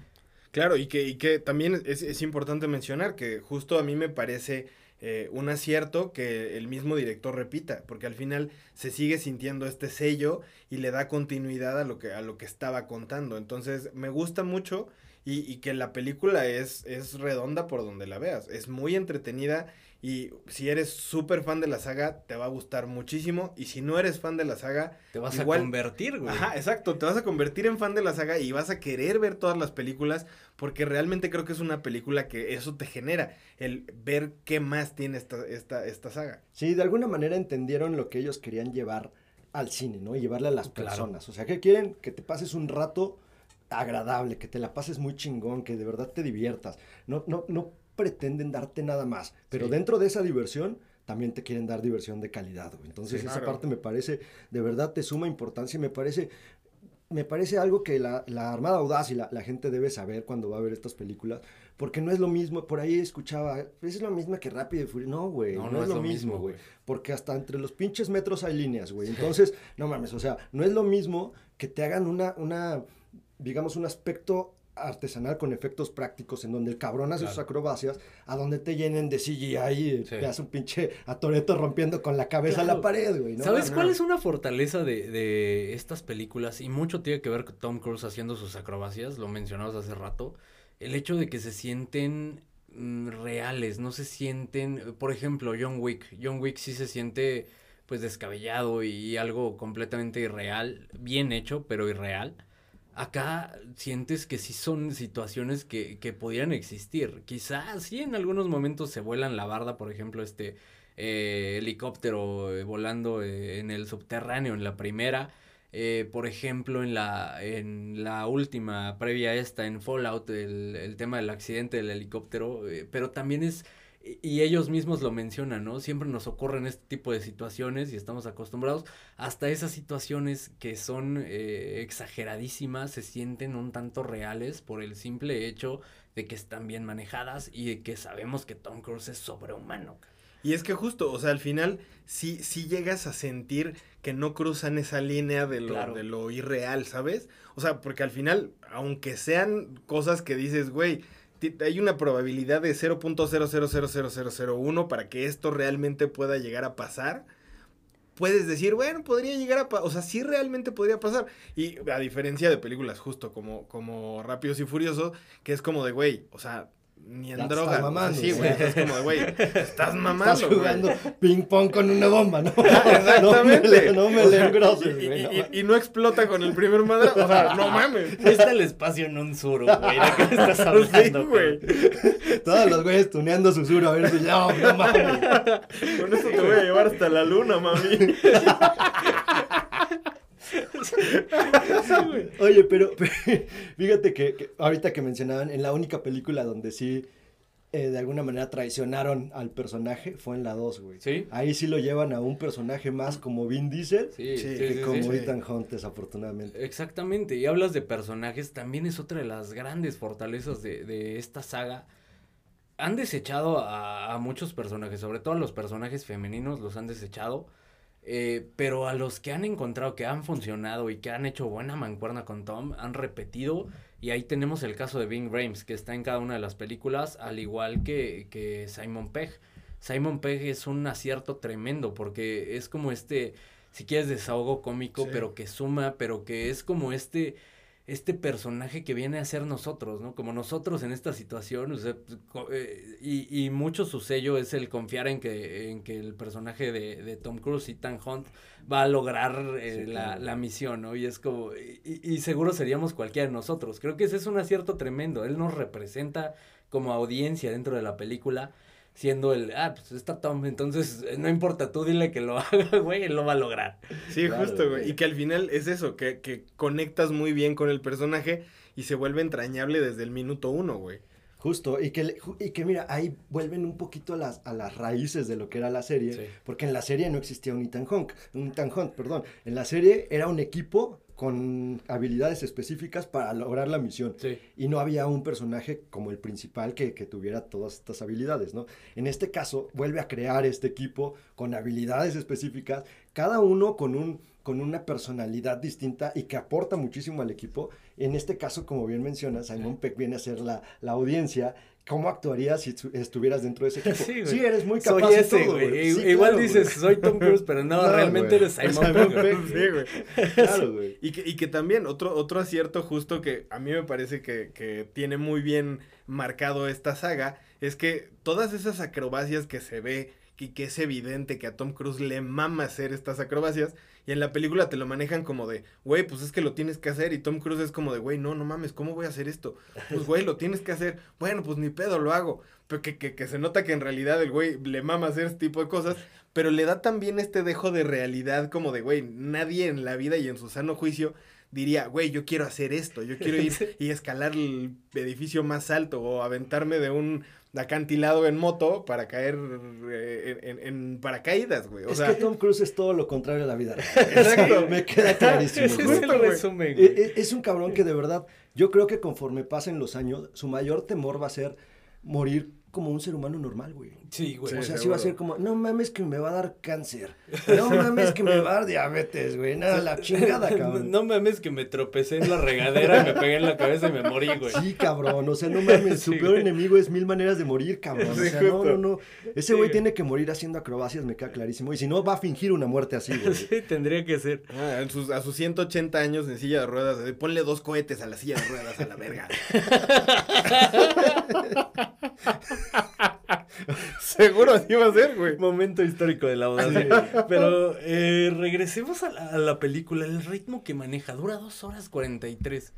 Claro, y que, y que también es, es, importante mencionar que justo a mí me parece eh, un acierto que el mismo director repita, porque al final se sigue sintiendo este sello y le da continuidad a lo que, a lo que estaba contando. Entonces, me gusta mucho y, y que la película es, es redonda por donde la veas. Es muy entretenida y si eres súper fan de la saga, te va a gustar muchísimo. Y si no eres fan de la saga, te vas igual, a convertir, güey. Ajá, exacto. Te vas a convertir en fan de la saga y vas a querer ver todas las películas. Porque realmente creo que es una película que eso te genera. El ver qué más tiene esta, esta, esta saga. Sí, de alguna manera entendieron lo que ellos querían llevar al cine, ¿no? Y llevarle a las claro. personas. O sea, que quieren que te pases un rato agradable, que te la pases muy chingón, que de verdad te diviertas. No, no, no pretenden darte nada más, pero sí. dentro de esa diversión también te quieren dar diversión de calidad, güey. Entonces sí, esa claro. parte me parece, de verdad te suma importancia y me parece, me parece algo que la, la Armada Audaz y la, la, gente debe saber cuando va a ver estas películas, porque no es lo mismo, por ahí escuchaba, es lo mismo que Rápido y Furioso, no, güey, no, no, no, es, es lo mismo, güey, porque hasta entre los pinches metros hay líneas, güey, entonces, no mames, o sea, no es lo mismo que te hagan una, una digamos, un aspecto artesanal con efectos prácticos en donde el cabrón hace claro. sus acrobacias, a donde te llenen de CGI y sí. te hace un pinche a Toreto rompiendo con la cabeza claro. la pared, güey. ¿no? ¿Sabes no. cuál es una fortaleza de, de, estas películas? Y mucho tiene que ver con Tom Cruise haciendo sus acrobacias, lo mencionabas hace rato. El hecho de que se sienten mm, reales, no se sienten, por ejemplo, John Wick. John Wick sí se siente pues descabellado y algo completamente irreal, bien hecho, pero irreal acá sientes que sí son situaciones que, que podrían existir. Quizás sí en algunos momentos se vuelan la barda, por ejemplo, este eh, helicóptero eh, volando eh, en el subterráneo en la primera. Por ejemplo, en la, en la última, previa a esta, en Fallout, el, el tema del accidente del helicóptero, pero también es y ellos mismos lo mencionan, ¿no? Siempre nos ocurren este tipo de situaciones y estamos acostumbrados. Hasta esas situaciones que son eh, exageradísimas se sienten un tanto reales por el simple hecho de que están bien manejadas y de que sabemos que Tom Cruise es sobrehumano. Y es que justo, o sea, al final sí, sí llegas a sentir que no cruzan esa línea de lo, claro. de lo irreal, ¿sabes? O sea, porque al final, aunque sean cosas que dices, güey, hay una probabilidad de 0.000001 para que esto realmente pueda llegar a pasar. Puedes decir, bueno, podría llegar a pasar, o sea, sí realmente podría pasar. Y a diferencia de películas justo como, como Rápidos y Furiosos, que es como de, güey, o sea, ni en droga. Mamando, sí, güey. Es como, güey, estás mamando. Estás jugando ping pong con una bomba, ¿no? Exactamente. No me, no me le engroses, y, y, y, y, no explota con el primer madre. O sea, no mames. Está el espacio en un suro, güey. ¿De qué estás hablando, sí? Todos los güeyes tuneando su suro a ver si no, no mames. Con eso te voy a llevar hasta la luna, mami. Oye, pero, pero, fíjate que, que, ahorita que mencionaban, en la única película donde sí eh, de alguna manera traicionaron al personaje fue en la 2, güey. Sí. Ahí sí lo llevan a un personaje más como Vin Diesel Sí, Sí, que sí, como sí. Ethan Hunt, desafortunadamente. Exactamente, y hablas de personajes, también es otra de las grandes fortalezas de, de esta saga. Han desechado a, a muchos personajes, sobre todo a los personajes femeninos los han desechado, eh, pero a los que han encontrado que han funcionado y que han hecho buena mancuerna con Tom, han repetido, y ahí tenemos el caso de Bing Rames, que está en cada una de las películas, al igual que, que Simon Pegg. Simon Pegg es un acierto tremendo, porque es como este si quieres desahogo cómico, Sí. pero que suma, pero que es como este este personaje que viene a ser nosotros, ¿no? Como nosotros en esta situación, o sea, pues, eh, y, y mucho su sello es el confiar en que, en que el personaje de, de Tom Cruise, Ethan Hunt, va a lograr eh, Sí, la, claro. la misión, ¿no? Y es como, y, y seguro seríamos cualquiera de nosotros. Creo que ese es un acierto tremendo. Él nos representa como audiencia dentro de la película, siendo el, ah, pues está Tom, entonces eh, no importa, tú dile que lo haga, güey, él lo va a lograr. Sí, Claro, justo, güey. Y que al final es eso, que, que conectas muy bien con el personaje y se vuelve entrañable desde el minuto uno, güey. Justo, y que, y que mira, ahí vuelven un poquito a las, a las raíces de lo que era la serie, Sí. porque en la serie no existía un Ethan Hunt, un Ethan Hunt, perdón, en la serie era un equipo con habilidades específicas para lograr la misión. Sí. Y no había un personaje como el principal que, que tuviera todas estas habilidades, ¿no? En este caso, vuelve a crear este equipo con habilidades específicas, cada uno con, un, con una personalidad distinta y que aporta muchísimo al equipo. En este caso, como bien mencionas, Simon Peck viene a ser la, la audiencia. ¿Cómo actuarías si tu- estuvieras dentro de ese equipo? Sí, Sí, eres muy capaz Soy y ese, todo, güey. Sí, Igual claro, dices, güey. soy Tom Cruise, pero no, No, realmente güey. eres Simon Simon. Pegg, Sí, güey. Claro, güey. Y que, y que también otro, otro acierto justo que a mí me parece que, que tiene muy bien marcado esta saga es que todas esas acrobacias que se ve y que es evidente que a Tom Cruise le mama hacer estas acrobacias y en la película te lo manejan como de, güey, pues es que lo tienes que hacer y Tom Cruise es como de, güey, no, no mames, ¿cómo voy a hacer esto? Pues, güey, lo tienes que hacer. Bueno, pues ni pedo, lo hago. Pero que, que, que se nota que en realidad el güey le mama hacer este tipo de cosas, pero le da también este dejo de realidad como de, güey, nadie en la vida y en su sano juicio diría, güey, yo quiero hacer esto, yo quiero ir y escalar el edificio más alto o aventarme de un acantilado en moto para caer eh, en, en- en paracaídas, güey. O es sea, que Tom Cruise es todo lo contrario a la vida. Exacto. Me queda clarísimo. Güey. es el Justo, güey. resumen, güey. Es un cabrón que de verdad, yo creo que conforme pasen los años, su mayor temor va a ser morir como un ser humano normal, güey. Sí, güey. o sea, sí seguro. va a ser como, no mames que me va a dar cáncer. No mames que me va a dar diabetes, güey. Nada, la chingada, cabrón. No mames que me tropecé en la regadera y me pegué en la cabeza y me morí, güey. Sí, cabrón, o sea, no mames, su peor güey. enemigo es mil maneras de morir, cabrón. O sea, no, no, no. Ese Sí, güey güey. tiene que morir haciendo acrobacias, me queda clarísimo. Y si no, va a fingir una muerte así, güey. Sí, tendría que ser. ah, en sus- a sus 180 años en silla de ruedas, de, ponle dos cohetes a la silla de ruedas a la verga. Seguro así va a ser, güey. Momento histórico de la boda. Pero eh, regresemos a la, a la película. El ritmo que maneja dura dos horas 43.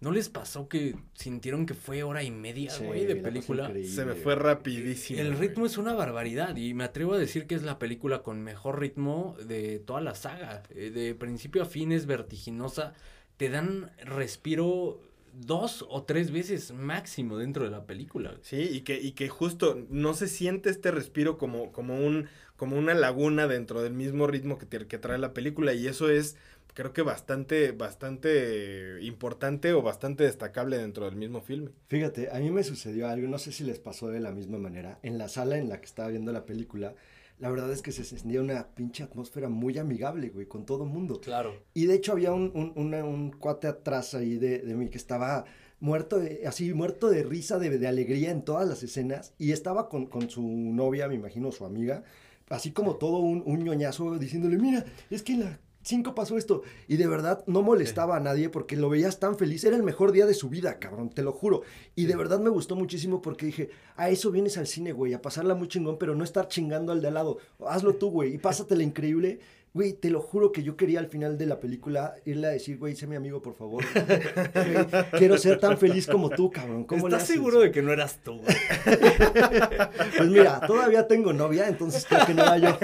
¿No les pasó que sintieron que fue hora y media, Sí, güey, de película? Se me fue rapidísimo. El ritmo es una barbaridad y me atrevo a decir que es la película con mejor ritmo de toda la saga. Eh, De principio a fin es vertiginosa. Te dan respiro dos o tres veces máximo dentro de la película. Sí, y que, y que justo no se siente este respiro como, como, un, como una laguna dentro del mismo ritmo que, te- que trae la película. Y eso es, creo que bastante, bastante importante o bastante destacable dentro del mismo filme. Fíjate, a mí me sucedió algo, no sé si les pasó de la misma manera. En la sala en la que estaba viendo la película, la verdad es que se sentía una pinche atmósfera muy amigable, güey, con todo mundo. Claro. Y de hecho había un, un, una- un cuate atrás ahí de, de mí que estaba muerto, de- así muerto de risa, de, de alegría en todas las escenas. Y estaba con, con su novia, me imagino, su amiga, así como todo un, un ñoñazo diciéndole, mira, es que en la 5 pasó esto. Y de verdad no molestaba a nadie porque lo veías tan feliz. Era el mejor día de su vida, cabrón, te lo juro. Y de verdad me gustó muchísimo porque dije, a eso vienes al cine, güey, a pasarla muy chingón, pero no estar chingando al de al lado. Hazlo tú, güey, y pásatela increíble. Güey, te lo juro que yo quería al final de la película irle a decir, güey, sé mi amigo, por favor. Güey, quiero ser tan feliz como tú, cabrón. ¿Cómo le ¿Estás haces? seguro de que no eras tú, güey? Pues mira, todavía tengo novia, entonces creo que no era yo.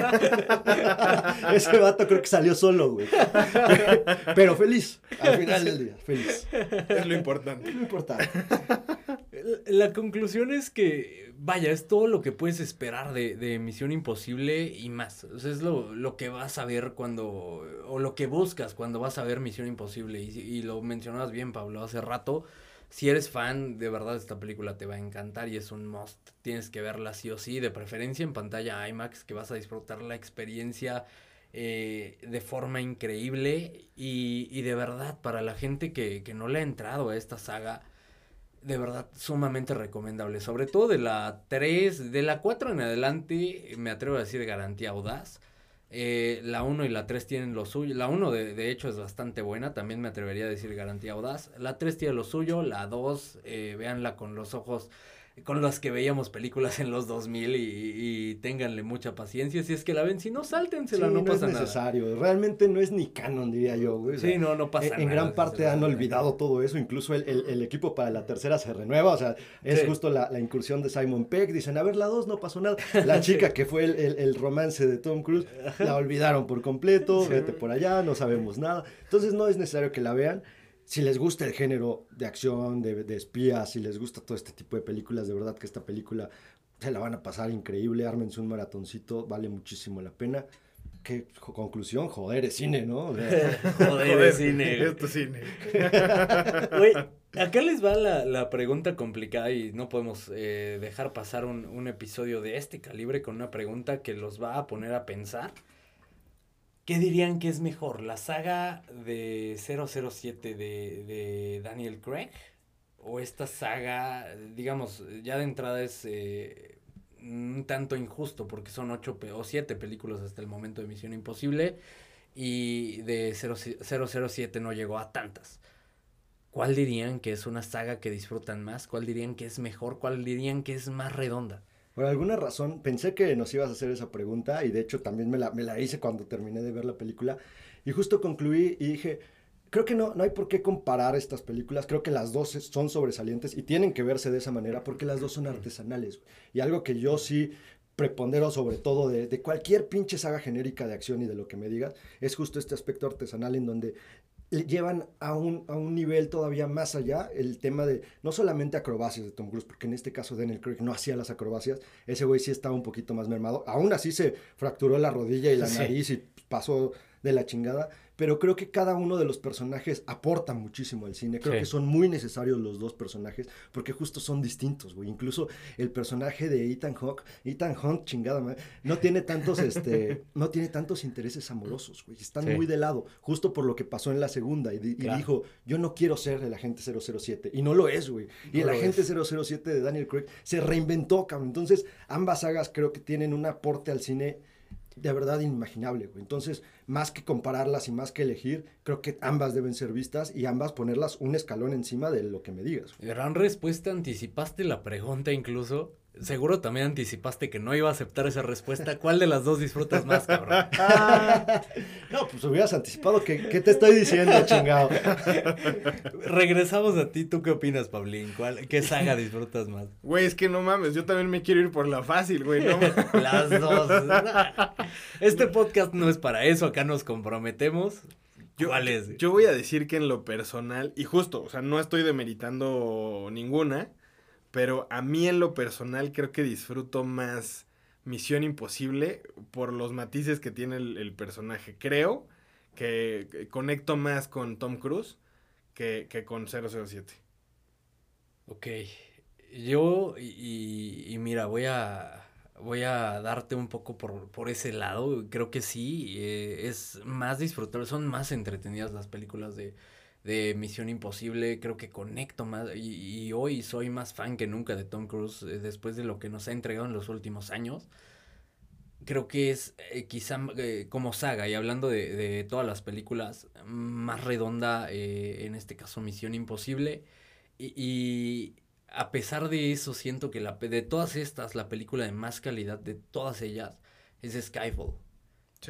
Ese vato creo que salió solo, güey. Pero feliz, al final del día, feliz. Es lo importante. No importa. la, conclusión es que, vaya, es todo lo que puedes esperar de, de Misión Imposible y más. O sea, es lo, lo, que vas a ver cuando, o lo que buscas cuando vas a ver Misión Imposible. Y, lo mencionabas bien, Pablo, hace rato. Si eres fan, de verdad esta película te va a encantar y es un must. Tienes que verla sí o sí, de preferencia en pantalla IMAX, que vas a disfrutar la experiencia eh, de forma increíble y, y, de verdad para la gente que, que no le ha entrado a esta saga, de verdad sumamente recomendable. Sobre todo de la 3, de la 4 en adelante, me atrevo a decir garantía audaz. Eh, la 1 y la 3 tienen lo suyo. La 1 de, de, hecho es bastante buena, también me atrevería a decir garantía audaz. La 3 tiene lo suyo, la 2, eh, véanla con los ojos con las que veíamos películas en los 2000 y, y ténganle mucha paciencia. Si es que la ven, si no, sáltensela, sí, no, no pasa es necesario. Realmente no es ni canon, diría yo, güey. O sea, sí, no, no pasa en, nada. En gran parte han olvidado todo eso. Incluso el, el, el, equipo para la tercera se renueva. O sea, es sí. justo la, la, incursión de Simon Peck. Dicen, a ver, la 2 no pasó nada. La chica que fue el, romance de Tom Cruise, la olvidaron por completo. Vete por allá, no sabemos nada. Entonces no es necesario que la vean si les gusta el género de acción, de, de, espías, si les gusta todo este tipo de películas, de verdad que esta película se la van a pasar increíble, ármense un maratoncito, vale muchísimo la pena. ¿Qué conclusión? Joder, es cine, ¿no? O sea, joder, es cine. Esto es cine. Oye, acá les va la, la, pregunta complicada y no podemos eh, dejar pasar un, un episodio de este calibre con una pregunta que los va a poner a pensar. ¿Qué dirían que es mejor? ¿La saga de 007 de, de Daniel Craig? ¿O esta saga, digamos, ya de entrada es eh, un tanto injusto porque son ocho o siete películas hasta el momento de Misión Imposible y de 007 no llegó a tantas? ¿Cuál dirían que es una saga que disfrutan más? ¿Cuál dirían que es mejor? ¿Cuál dirían que es más redonda? Por alguna razón pensé que nos ibas a hacer esa pregunta y de hecho también me la, me la hice cuando terminé de ver la película y justo concluí y dije, creo que no, no hay por qué comparar estas películas, creo que las dos son sobresalientes y tienen que verse de esa manera porque las dos son artesanales. Y algo que yo sí prepondero sobre todo de, de cualquier pinche saga genérica de acción y de lo que me digas, es justo este aspecto artesanal en donde llevan a un, a un nivel todavía más allá el tema de no solamente acrobacias de Tom Cruise, porque en este caso Daniel Craig no hacía las acrobacias, ese güey sí estaba un poquito más mermado, aún así se fracturó la rodilla y la sí. nariz y pasó de la chingada, pero creo que cada uno de los personajes aporta muchísimo al cine. Creo sí. que son muy necesarios los dos personajes porque justo son distintos, güey. Incluso el personaje de Ethan Hawke, Ethan Hunt, chingada, man, no tiene tantos, este, no tiene tantos intereses amorosos, güey. Están sí. muy de lado, justo por lo que pasó en la segunda y, y claro. dijo, yo no quiero ser el agente 007 y no lo es, güey. Y no el agente es. 007 de Daniel Craig se reinventó, cabrón. Entonces, ambas sagas creo que tienen un aporte al cine de verdad inimaginable, güey. Entonces, más que compararlas y más que elegir, creo que ambas deben ser vistas y ambas ponerlas un escalón encima de lo que me digas. Gran respuesta, anticipaste la pregunta incluso. Seguro también anticipaste que no iba a aceptar esa respuesta. ¿Cuál de las dos disfrutas más, cabrón? no, pues hubieras anticipado. ¿Qué, qué te estoy diciendo, chingado? Regresamos a ti. ¿Tú qué opinas, Pablín? ¿Cuál, ¿Qué saga disfrutas más? Güey, es que no mames. Yo también me quiero ir por la fácil, güey. No las dos. Este podcast no es para eso. Acá nos comprometemos. Yo, ¿Cuál es? Yo voy a decir que en lo personal, y justo, o sea, no estoy demeritando ninguna, pero a mí en lo personal creo que disfruto más Misión Imposible por los matices que tiene el, personaje. Creo que, que, conecto más con Tom Cruise que, que con 007. Ok. Yo, y, y, mira, voy a, voy a darte un poco por, por ese lado. Creo que sí, eh, es más disfrutable, son más entretenidas las películas de, de Misión Imposible, creo que conecto más y, y, hoy soy más fan que nunca de Tom Cruise eh, después de lo que nos ha entregado en los últimos años. Creo que es eh, quizá eh, como saga y hablando de, de, todas las películas más redonda, eh, en este caso Misión Imposible. Y, y, a pesar de eso siento que la, de todas estas, la película de más calidad de todas ellas es Skyfall.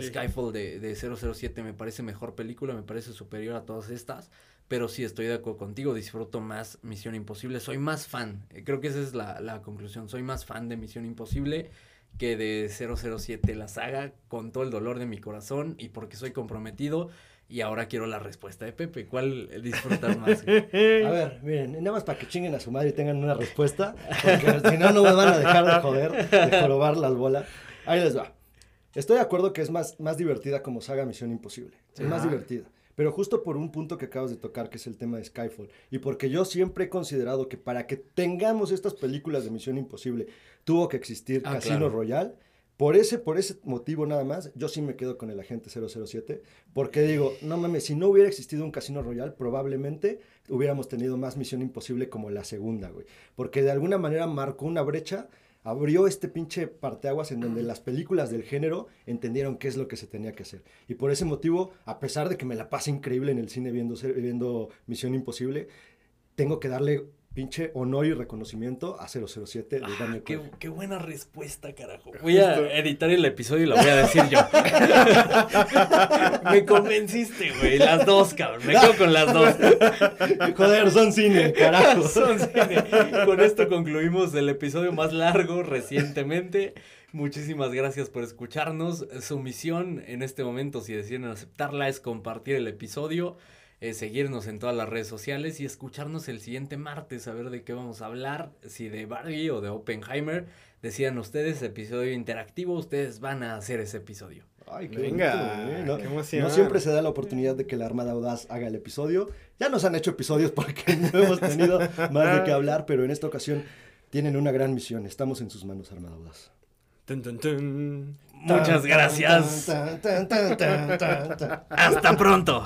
Sí. Skyfall de, de 007 me parece mejor película, me parece superior a todas estas, pero sí estoy de acuerdo contigo, disfruto más Misión Imposible, soy más fan, eh, creo que esa es la, la conclusión, soy más fan de Misión Imposible que de 007 la saga, con todo el dolor de mi corazón y porque soy comprometido y ahora quiero la respuesta de Pepe. ¿Cuál disfrutas más? A ver, miren, nada más para que chinguen a su madre y tengan una respuesta, porque si no, no me van a dejar de joder, de jorobar las bolas. Ahí les va. Estoy de acuerdo que es más, más divertida como saga Misión Imposible. Es más divertida. Pero justo por un punto que acabas de tocar, que es el tema de Skyfall, y porque yo siempre he considerado que para que tengamos estas películas de Misión Imposible, tuvo que existir Ah, Casino claro. Royale. Por ese, por ese motivo nada más, yo sí me quedo con el agente 007, porque digo, no mames, si no hubiera existido un Casino Royale, probablemente hubiéramos tenido más Misión Imposible como la segunda, güey. Porque de alguna manera marcó una brecha, abrió este pinche parteaguas en donde las películas del género entendieron qué es lo que se tenía que hacer. Y por ese motivo, a pesar de que me la pase increíble en el cine viendo, viendo Misión Imposible, tengo que darle pinche honor y reconocimiento a 007 de Ah, Daniel qué, Craig. qué buena respuesta, carajo. Voy a editar el episodio y la voy a decir yo. Me convenciste, güey. Las dos, cabrón. Me quedo con las dos. Joder, son cine, carajo. Son cine. Con esto concluimos el episodio más largo recientemente. Muchísimas gracias por escucharnos. Su misión en este momento, si deciden aceptarla, es compartir el episodio, eh, seguirnos en todas las redes sociales y escucharnos el siguiente martes a ver de qué vamos a hablar, si de Barbie o de Oppenheimer. Decidan ustedes, episodio interactivo, ustedes van a hacer ese episodio. Ay, qué Venga, bonito, güey, ¿no? qué emoción. No siempre se da la oportunidad de que la Armada Audaz haga el episodio. Ya nos han hecho episodios porque no hemos tenido más de qué hablar, pero en esta ocasión tienen una gran misión. Estamos en sus manos, Armada Audaz. Tun, tun, tun. Muchas gracias. Tan, tan, tan, tan, tan, tan. Hasta pronto.